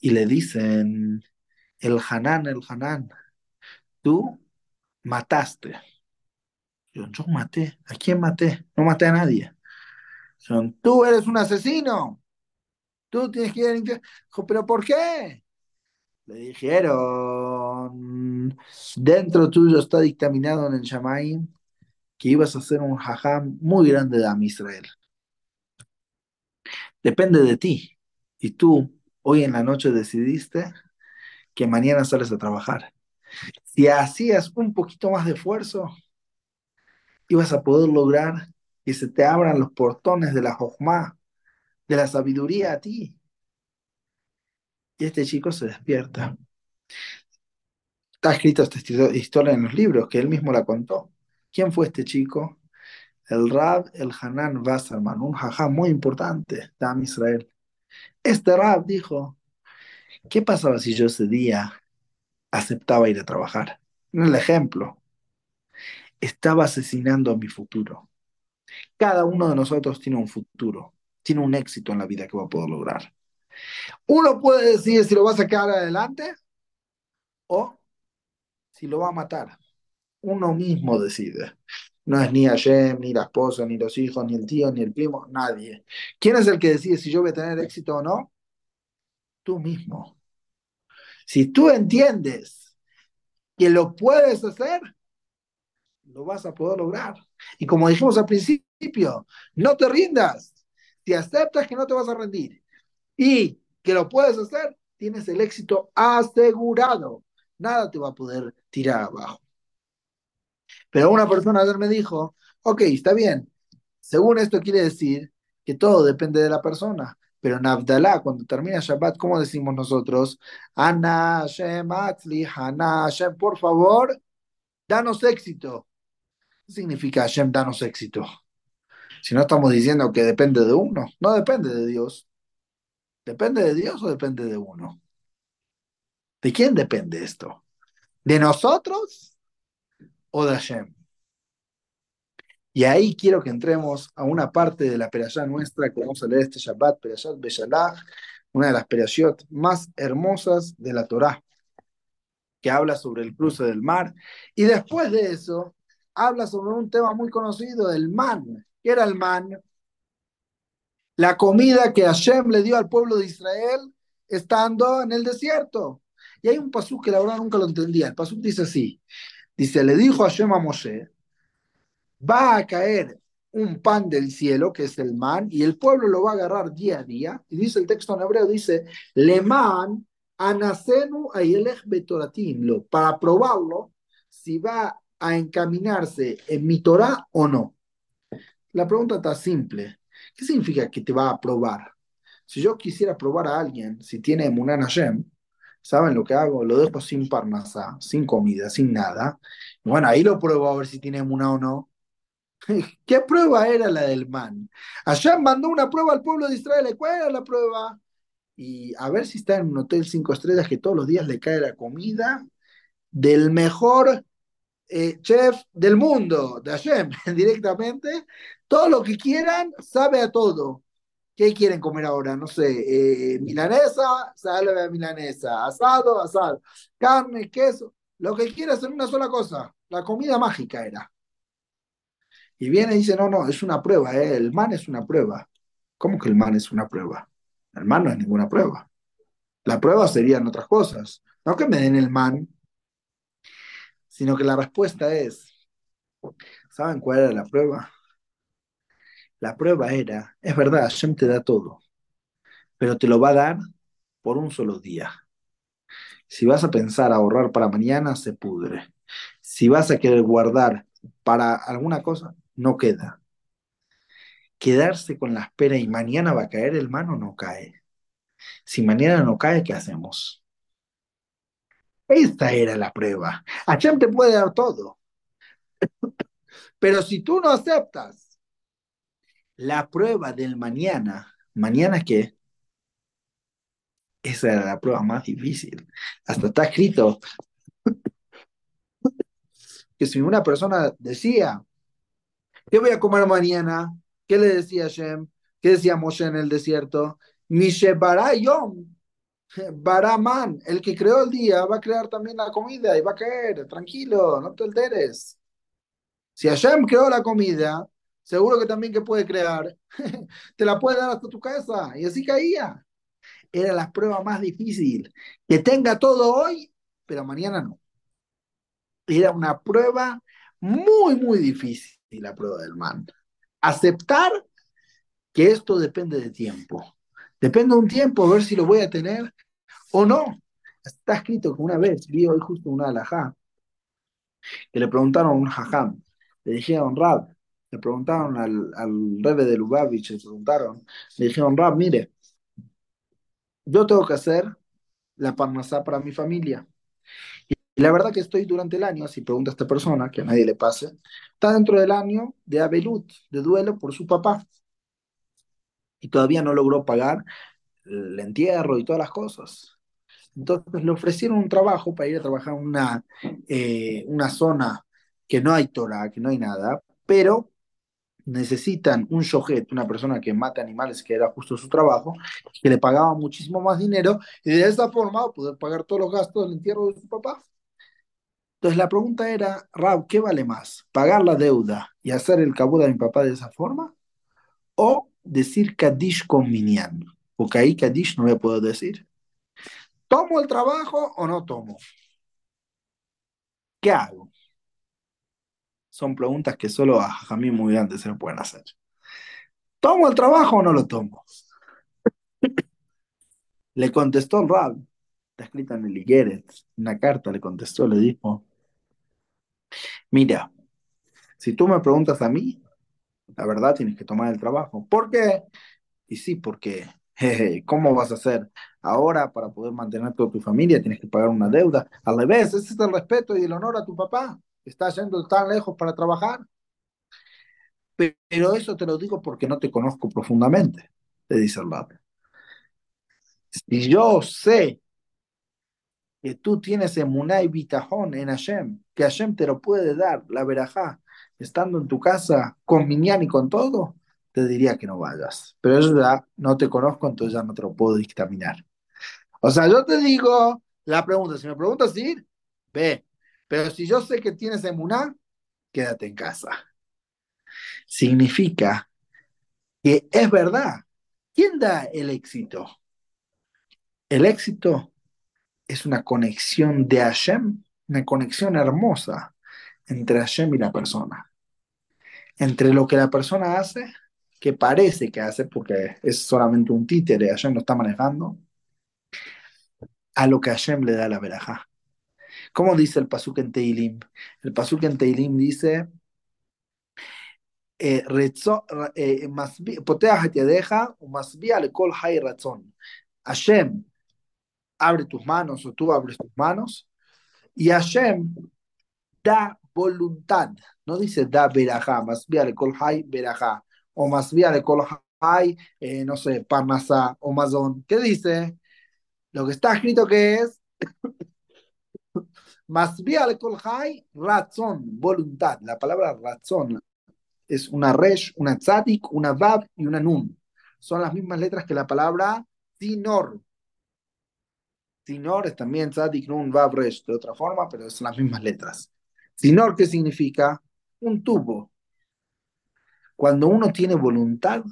Y le dicen, el Hanan, el Hanan, tú mataste. Yo, yo maté. ¿A quién maté? No maté a nadie. Son, tú eres un asesino. Tú tienes que ir al infierno. ¿pero por qué? Le dijeron, dentro tuyo está dictaminado en el Shamaim que ibas a hacer un jajam muy grande de Am Israel. Depende de ti. Y tú hoy en la noche decidiste que mañana sales a trabajar. Si hacías un poquito más de esfuerzo, ibas a poder lograr que se te abran los portones de la jojma, de la sabiduría a ti. Y este chico se despierta. Está escrito esta historia en los libros, que él mismo la contó. ¿Quién fue este chico? El Rab el Hanan Wasserman, un jajá muy importante de Israel. Este Rab dijo, ¿qué pasaba si yo ese día aceptaba ir a trabajar? En el ejemplo, estaba asesinando a mi futuro. Cada uno de nosotros tiene un futuro, tiene un éxito en la vida que va a poder lograr. Uno puede decir si lo va a sacar adelante o si lo va a matar. Uno mismo decide. No es ni Hashem, ni la esposa, ni los hijos, ni el tío, ni el primo, nadie. ¿Quién es el que decide si yo voy a tener éxito o no? Tú mismo. Si tú entiendes que lo puedes hacer, lo vas a poder lograr. Y como dijimos al principio, no te rindas. Si aceptas que no te vas a rendir y que lo puedes hacer, tienes el éxito asegurado. Nada te va a poder tirar abajo. Pero una persona ayer me dijo, ok, está bien. Según esto quiere decir que todo depende de la persona. Pero en Abdalá, cuando termina Shabbat, ¿cómo decimos nosotros? Ana Hashem Atzli, Ana Hashem, por favor, danos éxito. ¿Qué significa Hashem, danos éxito? Si no estamos diciendo que depende de uno, no depende de Dios. ¿Depende de Dios o depende de uno? ¿De quién depende esto? ¿De nosotros o de Hashem? Y ahí quiero que entremos a una parte de la perashá nuestra que vamos a leer este Shabbat, Perashat Beshalach, una de las perashot más hermosas de la Torá, que habla sobre el cruce del mar. Y después de eso, habla sobre un tema muy conocido, el man. ¿Qué era el man? La comida que Hashem le dio al pueblo de Israel estando en el desierto. Y hay un pasú que la verdad nunca lo entendía. El pasú dice así. Dice, le dijo Hashem a Moshe, va a caer un pan del cielo, que es el man, y el pueblo lo va a agarrar día a día. Y dice el texto en hebreo, dice, leman anasenu ayelech betoratim, para probarlo si va a encaminarse en mi Torah o no. La pregunta está simple. ¿Qué significa que te va a probar? Si yo quisiera probar a alguien, si tiene Munan Hashem, ¿saben lo que hago? Lo dejo sin parnasa, sin comida, sin nada. Bueno, ahí lo pruebo a ver si tiene Muná o no. ¿Qué prueba era la del man? Allá mandó una prueba al pueblo de Israel. ¿Cuál era la prueba? Y a ver si está en un hotel cinco estrellas que todos los días le cae la comida del mejor eh, chef del mundo, de Hashem, directamente. Todo lo que quieran, sabe a todo. ¿Qué quieren comer ahora? No sé, eh, milanesa, salve a milanesa, asado, asado, carne, queso, lo que quieras en una sola cosa. La comida mágica era. Y viene y dice, no, no, es una prueba, ¿eh? el man es una prueba. ¿Cómo que el man es una prueba? El man no es ninguna prueba. La prueba serían otras cosas. No que me den el man, sino que la respuesta es, ¿saben cuál era la prueba? La prueba era, es verdad, Hashem te da todo, pero te lo va a dar por un solo día. Si vas a pensar ahorrar para mañana, se pudre. Si vas a querer guardar para alguna cosa, no queda. Quedarse con la espera y mañana va a caer el mano, no cae. Si mañana no cae, ¿qué hacemos? Esta era la prueba. Hashem te puede dar todo. Pero si tú no aceptas la prueba del mañana, ¿mañana qué? Esa era la prueba más difícil. Hasta está escrito que si una persona decía, ¿Qué voy a comer mañana? ¿Qué le decía Shem? ¿Qué decía Moshe en el desierto? Mishe Barayom, Baraman, el que creó el día, va a crear también la comida y va a caer. Tranquilo, no te alteres. Si Hashem creó la comida, seguro que también que puede crear, te la puede dar hasta tu casa. Y así caía. Era la prueba más difícil. Que tenga todo hoy, pero mañana no. Era una prueba muy, muy difícil la prueba del man. Aceptar que esto depende de tiempo. Depende de un tiempo, a ver si lo voy a tener o no. Está escrito que una vez vi hoy justo una alajá que le preguntaron a un jajam, le dijeron Rab, le preguntaron al, al rebe de Lubavitch, le preguntaron, le dijeron Rab, mire, yo tengo que hacer la parnasá para mi familia. Y la verdad que estoy durante el año, si pregunta esta persona, que a nadie le pase, está dentro del año de Abelut, de duelo por su papá. Y todavía no logró pagar el entierro y todas las cosas. Entonces le ofrecieron un trabajo para ir a trabajar en una, eh, una zona que no hay Torah, que no hay nada, pero necesitan un shohet, una persona que mata animales, que era justo su trabajo, que le pagaba muchísimo más dinero, y de esa forma poder pagar todos los gastos del entierro de su papá. Entonces la pregunta era, Rab, ¿qué vale más? ¿Pagar la deuda y hacer el cabud a mi papá de esa forma? ¿O decir Kadish con Minyan? Porque ahí Kadish no le puedo decir. ¿Tomo el trabajo o no tomo? ¿Qué hago? Son preguntas que solo a Jamí muy grande se le pueden hacer. ¿Tomo el trabajo o no lo tomo? le contestó el Rab, está escrita en el Igueret, una carta le contestó, le dijo, Mira, si tú me preguntas a mí, la verdad tienes que tomar el trabajo. ¿Por qué? Y sí, porque ¿cómo vas a hacer? Ahora, para poder mantener toda tu familia, tienes que pagar una deuda. Al revés, ese es el respeto y el honor a tu papá. Está yendo tan lejos para trabajar. Pero eso te lo digo porque no te conozco profundamente, te dice el Si yo sé que tú tienes emuná y bitajón en Hashem, que Hashem te lo puede dar, la verajá, estando en tu casa con Minyan y con todo, te diría que no vayas. Pero eso ya no te conozco, entonces ya no te lo puedo dictaminar. O sea, yo te digo la pregunta, si me preguntas ir, ve. Pero si yo sé que tienes emuná, quédate en casa. Significa que es verdad. ¿Quién da el éxito? El éxito es una conexión de Hashem, una conexión hermosa entre Hashem y la persona. Entre lo que la persona hace, que parece que hace, porque es solamente un títere, Hashem lo está manejando, a lo que Hashem le da la verajá. ¿Cómo dice el Pasuk en Teilim? El Pasuk en Teilim dice, eh, eh, Hashem abre tus manos o tú abres tus manos y Hashem da voluntad, no dice da verajá, más le kol hay verajá, o más le kol hay, eh, no sé, parnasa o mazón. ¿Qué dice? Lo que está escrito que es más le kol hay razón, voluntad. La palabra razón es una resh, una tzadik, una vav y una nun. Son las mismas letras que la palabra sinor. Sinor es también tzadik, nun, vav, resh, de otra forma, pero son las mismas letras. Sinor, ¿qué significa? Un tubo. Cuando uno tiene voluntad,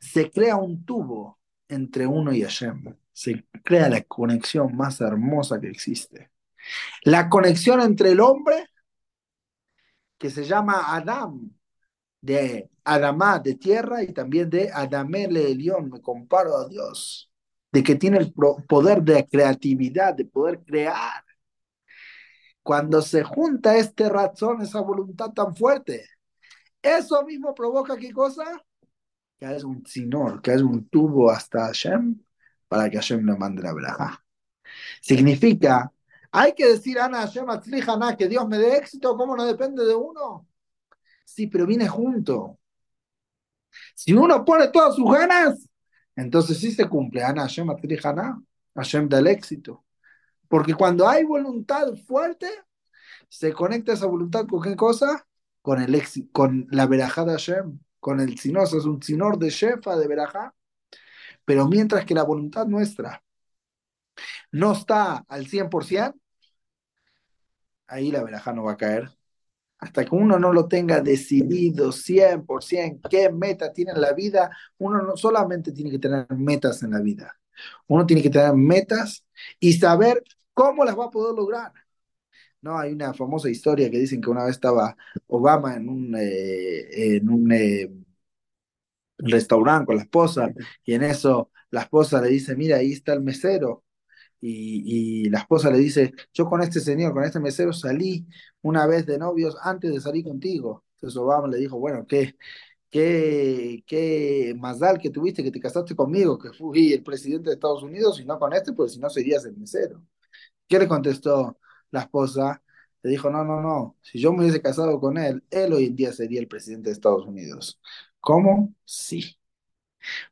se crea un tubo entre uno y Hashem. Se crea la conexión más hermosa que existe. La conexión entre el hombre, que se llama Adam, de Adamá, de tierra, y también de Adamé León, me comparo a Dios, de que tiene el poder de creatividad, de poder crear. Cuando se junta este razón, esa voluntad tan fuerte, eso mismo provoca qué cosa? Que es un sinor, que es un tubo hasta Hashem para que Hashem le mande la braja. Significa, hay que decir, Ana Hashem que Dios me dé éxito, ¿cómo no depende de uno? Sí, pero viene junto. Si uno pone todas sus ganas, entonces sí se cumple. Ana Hashem Atrihana, Hashem del éxito. Porque cuando hay voluntad fuerte, se conecta esa voluntad con qué cosa? Con el éxito, con la verajá de Hashem, con el sinor, es un sinor de shefa, de verajá. Pero mientras que la voluntad nuestra no está al 100%, ahí la verajá no va a caer hasta que uno no lo tenga decidido 100% qué meta tiene en la vida, uno no solamente tiene que tener metas en la vida, uno tiene que tener metas y saber cómo las va a poder lograr. No, hay una famosa historia que dicen que una vez estaba Obama en un, eh, en un eh, restaurante con la esposa y en eso la esposa le dice, mira, ahí está el mesero y, la esposa le dice, yo con este señor, con este mesero salí una vez de novios antes de salir contigo. Entonces Obama le dijo, bueno, qué, qué, qué más dal que tuviste que te casaste conmigo, que fui el presidente de Estados Unidos y no con este, porque si no serías el mesero. ¿Qué le contestó la esposa? Le dijo, no, no, no, si yo me hubiese casado con él, él hoy en día sería el presidente de Estados Unidos. ¿Cómo? Sí.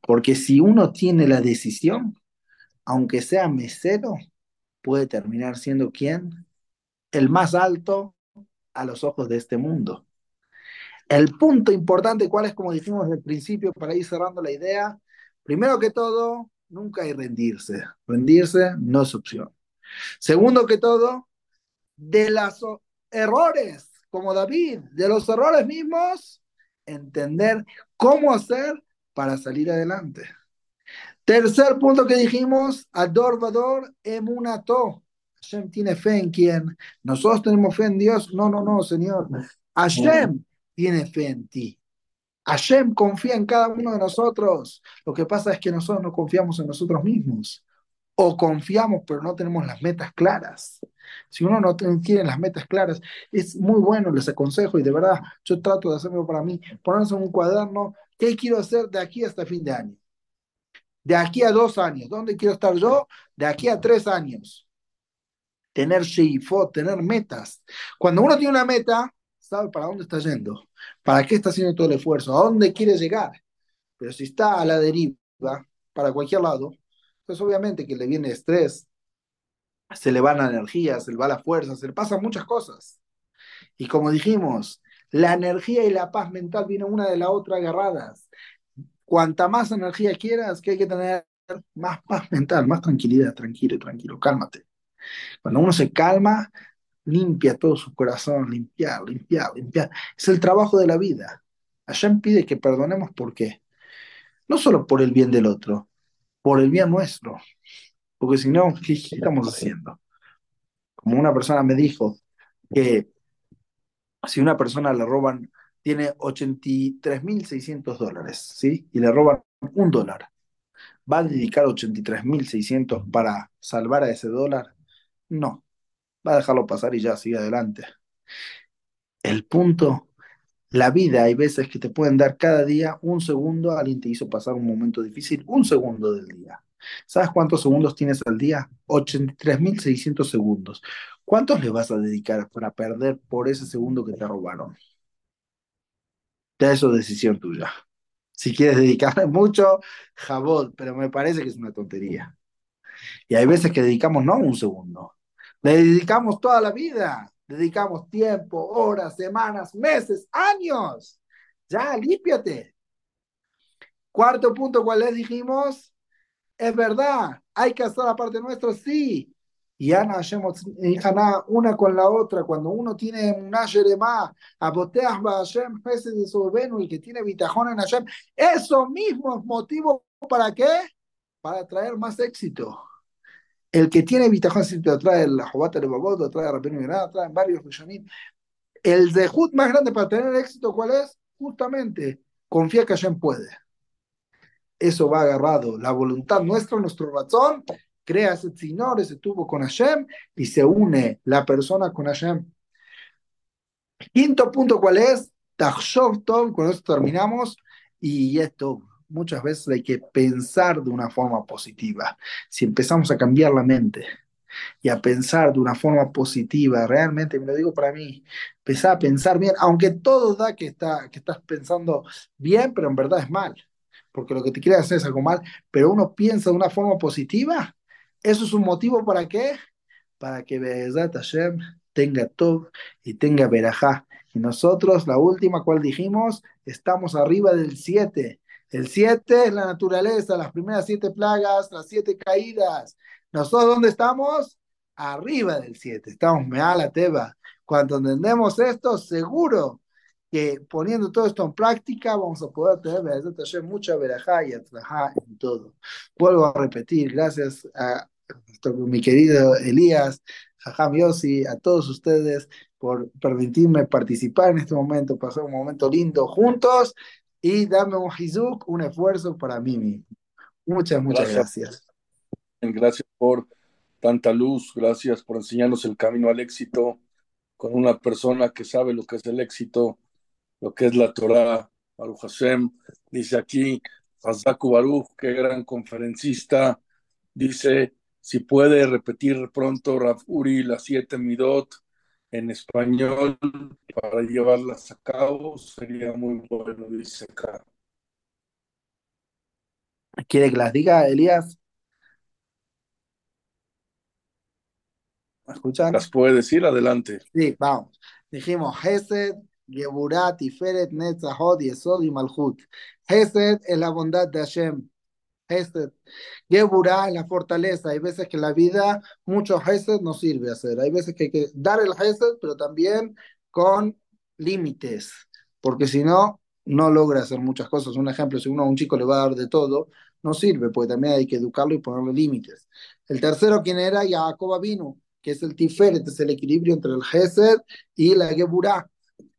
Porque si uno tiene la decisión, aunque sea mesero, puede terminar siendo quién? El más alto a los ojos de este mundo. El punto importante, ¿cuál es? Como dijimos el principio, para ir cerrando la idea, primero que todo, nunca hay rendirse. Rendirse no es opción. Segundo que todo, de los errores, como David, de los errores mismos, entender cómo hacer para salir adelante. Tercer punto que dijimos, Ador Vador Emunato. Hashem tiene fe en quién. Nosotros tenemos fe en Dios. No, no, no, Señor. Hashem tiene fe en ti. Hashem confía en cada uno de nosotros. Lo que pasa es que nosotros no confiamos en nosotros mismos. O confiamos, pero no tenemos las metas claras. Si uno no tiene las metas claras, es muy bueno, les aconsejo, y de verdad, yo trato de hacerlo para mí, ponerse en un cuaderno, ¿qué quiero hacer de aquí hasta fin de año? de aquí a dos años. ¿Dónde quiero estar yo? De aquí a tres años. Tener sheifot, tener metas. Cuando uno tiene una meta, sabe para dónde está yendo, para qué está haciendo todo el esfuerzo, a dónde quiere llegar. Pero si está a la deriva, para cualquier lado, pues obviamente que le viene estrés, se le va la energía, se le va la fuerza, se le pasan muchas cosas. Y como dijimos, la energía y la paz mental vienen una de la otra agarradas. Cuanta más energía quieras, que hay que tener más paz mental, más tranquilidad, tranquilo, tranquilo, cálmate. Cuando uno se calma, limpia todo su corazón, limpiar, limpiar, limpiar. Es el trabajo de la vida. Hashem pide que perdonemos por qué. No solo por el bien del otro, por el bien nuestro. Porque si no, ¿qué estamos haciendo? Como una persona me dijo que si una persona le roban, tiene 83.600 dólares, ¿sí? Y le roban un dólar. ¿Va a dedicar 83.600 para salvar a ese dólar? No. Va a dejarlo pasar y ya sigue adelante. El punto, la vida, hay veces que te pueden dar cada día un segundo, alguien te hizo pasar un momento difícil, un segundo del día. ¿Sabes cuántos segundos tienes al día? 83.600 segundos. ¿Cuántos le vas a dedicar para perder por ese segundo que te robaron? Ya eso es decisión tuya. Si quieres dedicarle mucho, jabot, pero me parece que es una tontería. Y hay veces que dedicamos no un segundo, le dedicamos toda la vida, dedicamos tiempo, horas, semanas, meses, años. Ya, límpiate. Cuarto punto, ¿cuál es? Dijimos, es verdad, hay que hacer la parte nuestra, sí. Y Ana una con la otra, cuando uno tiene un Yeremá, Aboteas Hashem, Jesús de Sobenu, el que tiene bitajón en Hashem, eso mismo es motivo para qué? Para traer más éxito. El que tiene bitajón lo trae la Jobata de Babot, trae Rabino Yonah, trae varios Rishonim. El dejut más grande para tener éxito, ¿cuál es? Justamente, confía que Hashem puede. Eso va agarrado. La voluntad nuestra, nuestro razón, crea ese tzinor, ese tubo con Hashem y se une la persona con Hashem. Quinto punto, ¿cuál es? Tachshov Tov, con esto terminamos, y esto muchas veces hay que pensar de una forma positiva. Si empezamos a cambiar la mente y a pensar de una forma positiva, realmente, me lo digo para mí, empezar a pensar bien, aunque todo da que, está, que estás pensando bien, pero en verdad es mal, porque lo que te quiere hacer es algo mal, pero uno piensa de una forma positiva, eso es un motivo para qué? Para que Be'ezat Hashem tenga todo y tenga verajá. Y nosotros, la última, cual dijimos, estamos arriba del 7 el 7 es la naturaleza, las primeras siete plagas, las siete caídas. ¿Nosotros dónde estamos? Arriba del 7. Estamos a la teba. Cuando entendemos esto, seguro que poniendo todo esto en práctica vamos a poder tener mucha verajá y atrajá en todo. Vuelvo a repetir, gracias a mi querido Elías, Jajam Yossi, a todos ustedes por permitirme participar en este momento, pasar un momento lindo juntos y dame un hizuk, un esfuerzo para mí mismo. Muchas, muchas gracias. Gracias. por tanta luz, gracias por enseñarnos el camino al éxito con una persona que sabe lo que es el éxito, lo que es la Torah, Baruch Hashem, dice aquí, Hazaku Baruch, qué gran conferencista, dice, si puede repetir pronto Rav Uri, las siete midot, en español para llevarlas a cabo sería muy bueno, dice acá. ¿Quiere que las diga, Elías? ¿Me escuchan? ¿Las puede decir? Adelante. Sí, vamos. Dijimos Hesed, Geburat, Tiferet, Netzahot, Yesod y Malhut. Hesed es la bondad de Hashem. Hesed. Geburah es la fortaleza. Hay veces que la vida, mucho Hesed no sirve hacer. Hay veces que hay que dar el Hesed, pero también con límites, porque si no, no logra hacer muchas cosas. Un ejemplo, si uno a un chico le va a dar de todo, no sirve, porque también hay que educarlo y ponerle límites. El tercero, ¿quién era? Jacob vino, que es el Tiferet, es el equilibrio entre el Hesed y la Geburah.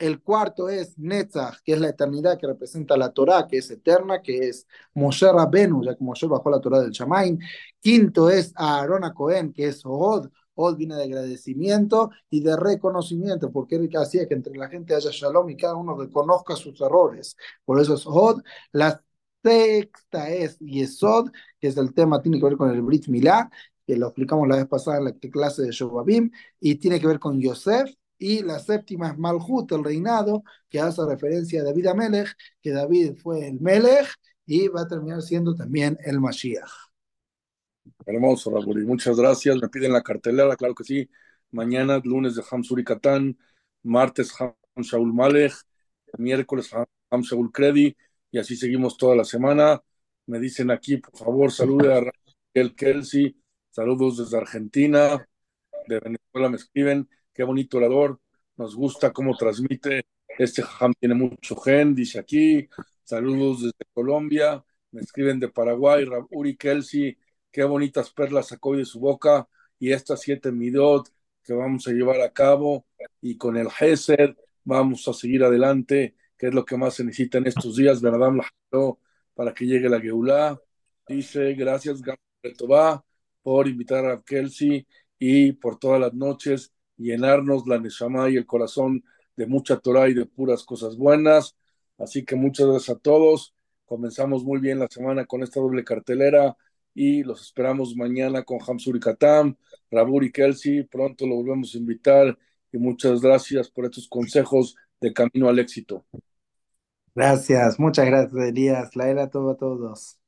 El cuarto es Netzach, que es la eternidad que representa la Torah, que es eterna, que es Moshe Rabbenu, ya que Moshe bajó la Torah del Shamaim. Quinto es Aaron Cohen, que es Od. Od viene de agradecimiento y de reconocimiento, porque él hacía que entre la gente haya shalom y cada uno reconozca sus errores. Por eso es Od. La sexta es Yesod, que es el tema, tiene que ver con el Brit Milá, que lo explicamos la vez pasada en la clase de Shobabim, y tiene que ver con Yosef, y la séptima es Malhut, el reinado, que hace referencia a David Amelech, que David fue el Melech y va a terminar siendo también el Mashiach. Hermoso, Raúl. Muchas gracias. Me piden la cartelera, claro que sí. Mañana, lunes de Hamsuri Katán, martes Ham Shaul Malech, miércoles Ham Shaul Credi, y así seguimos toda la semana. Me dicen aquí, por favor, salude a Raquel Kelsey, saludos desde Argentina, de Venezuela me escriben, qué bonito orador, nos gusta cómo transmite, este Ham tiene mucho gen, dice aquí, saludos desde Colombia, me escriben de Paraguay, Uri Kelsey, qué bonitas perlas sacó de su boca, y estas siete midot que vamos a llevar a cabo, y con el Gesed vamos a seguir adelante, que es lo que más se necesita en estos días, ¿verdad? Para que llegue la Geulá. Dice, gracias, Gabriel por invitar a Kelsey y por todas las noches llenarnos la Neshama y el corazón de mucha Torah y de puras cosas buenas. Así que muchas gracias a todos. Comenzamos muy bien la semana con esta doble cartelera y los esperamos mañana con Hamsur y Katam, Rabur y Kelsey. Pronto lo volvemos a invitar y muchas gracias por estos consejos de camino al éxito. Gracias, muchas gracias, Elías. La era todo a todos.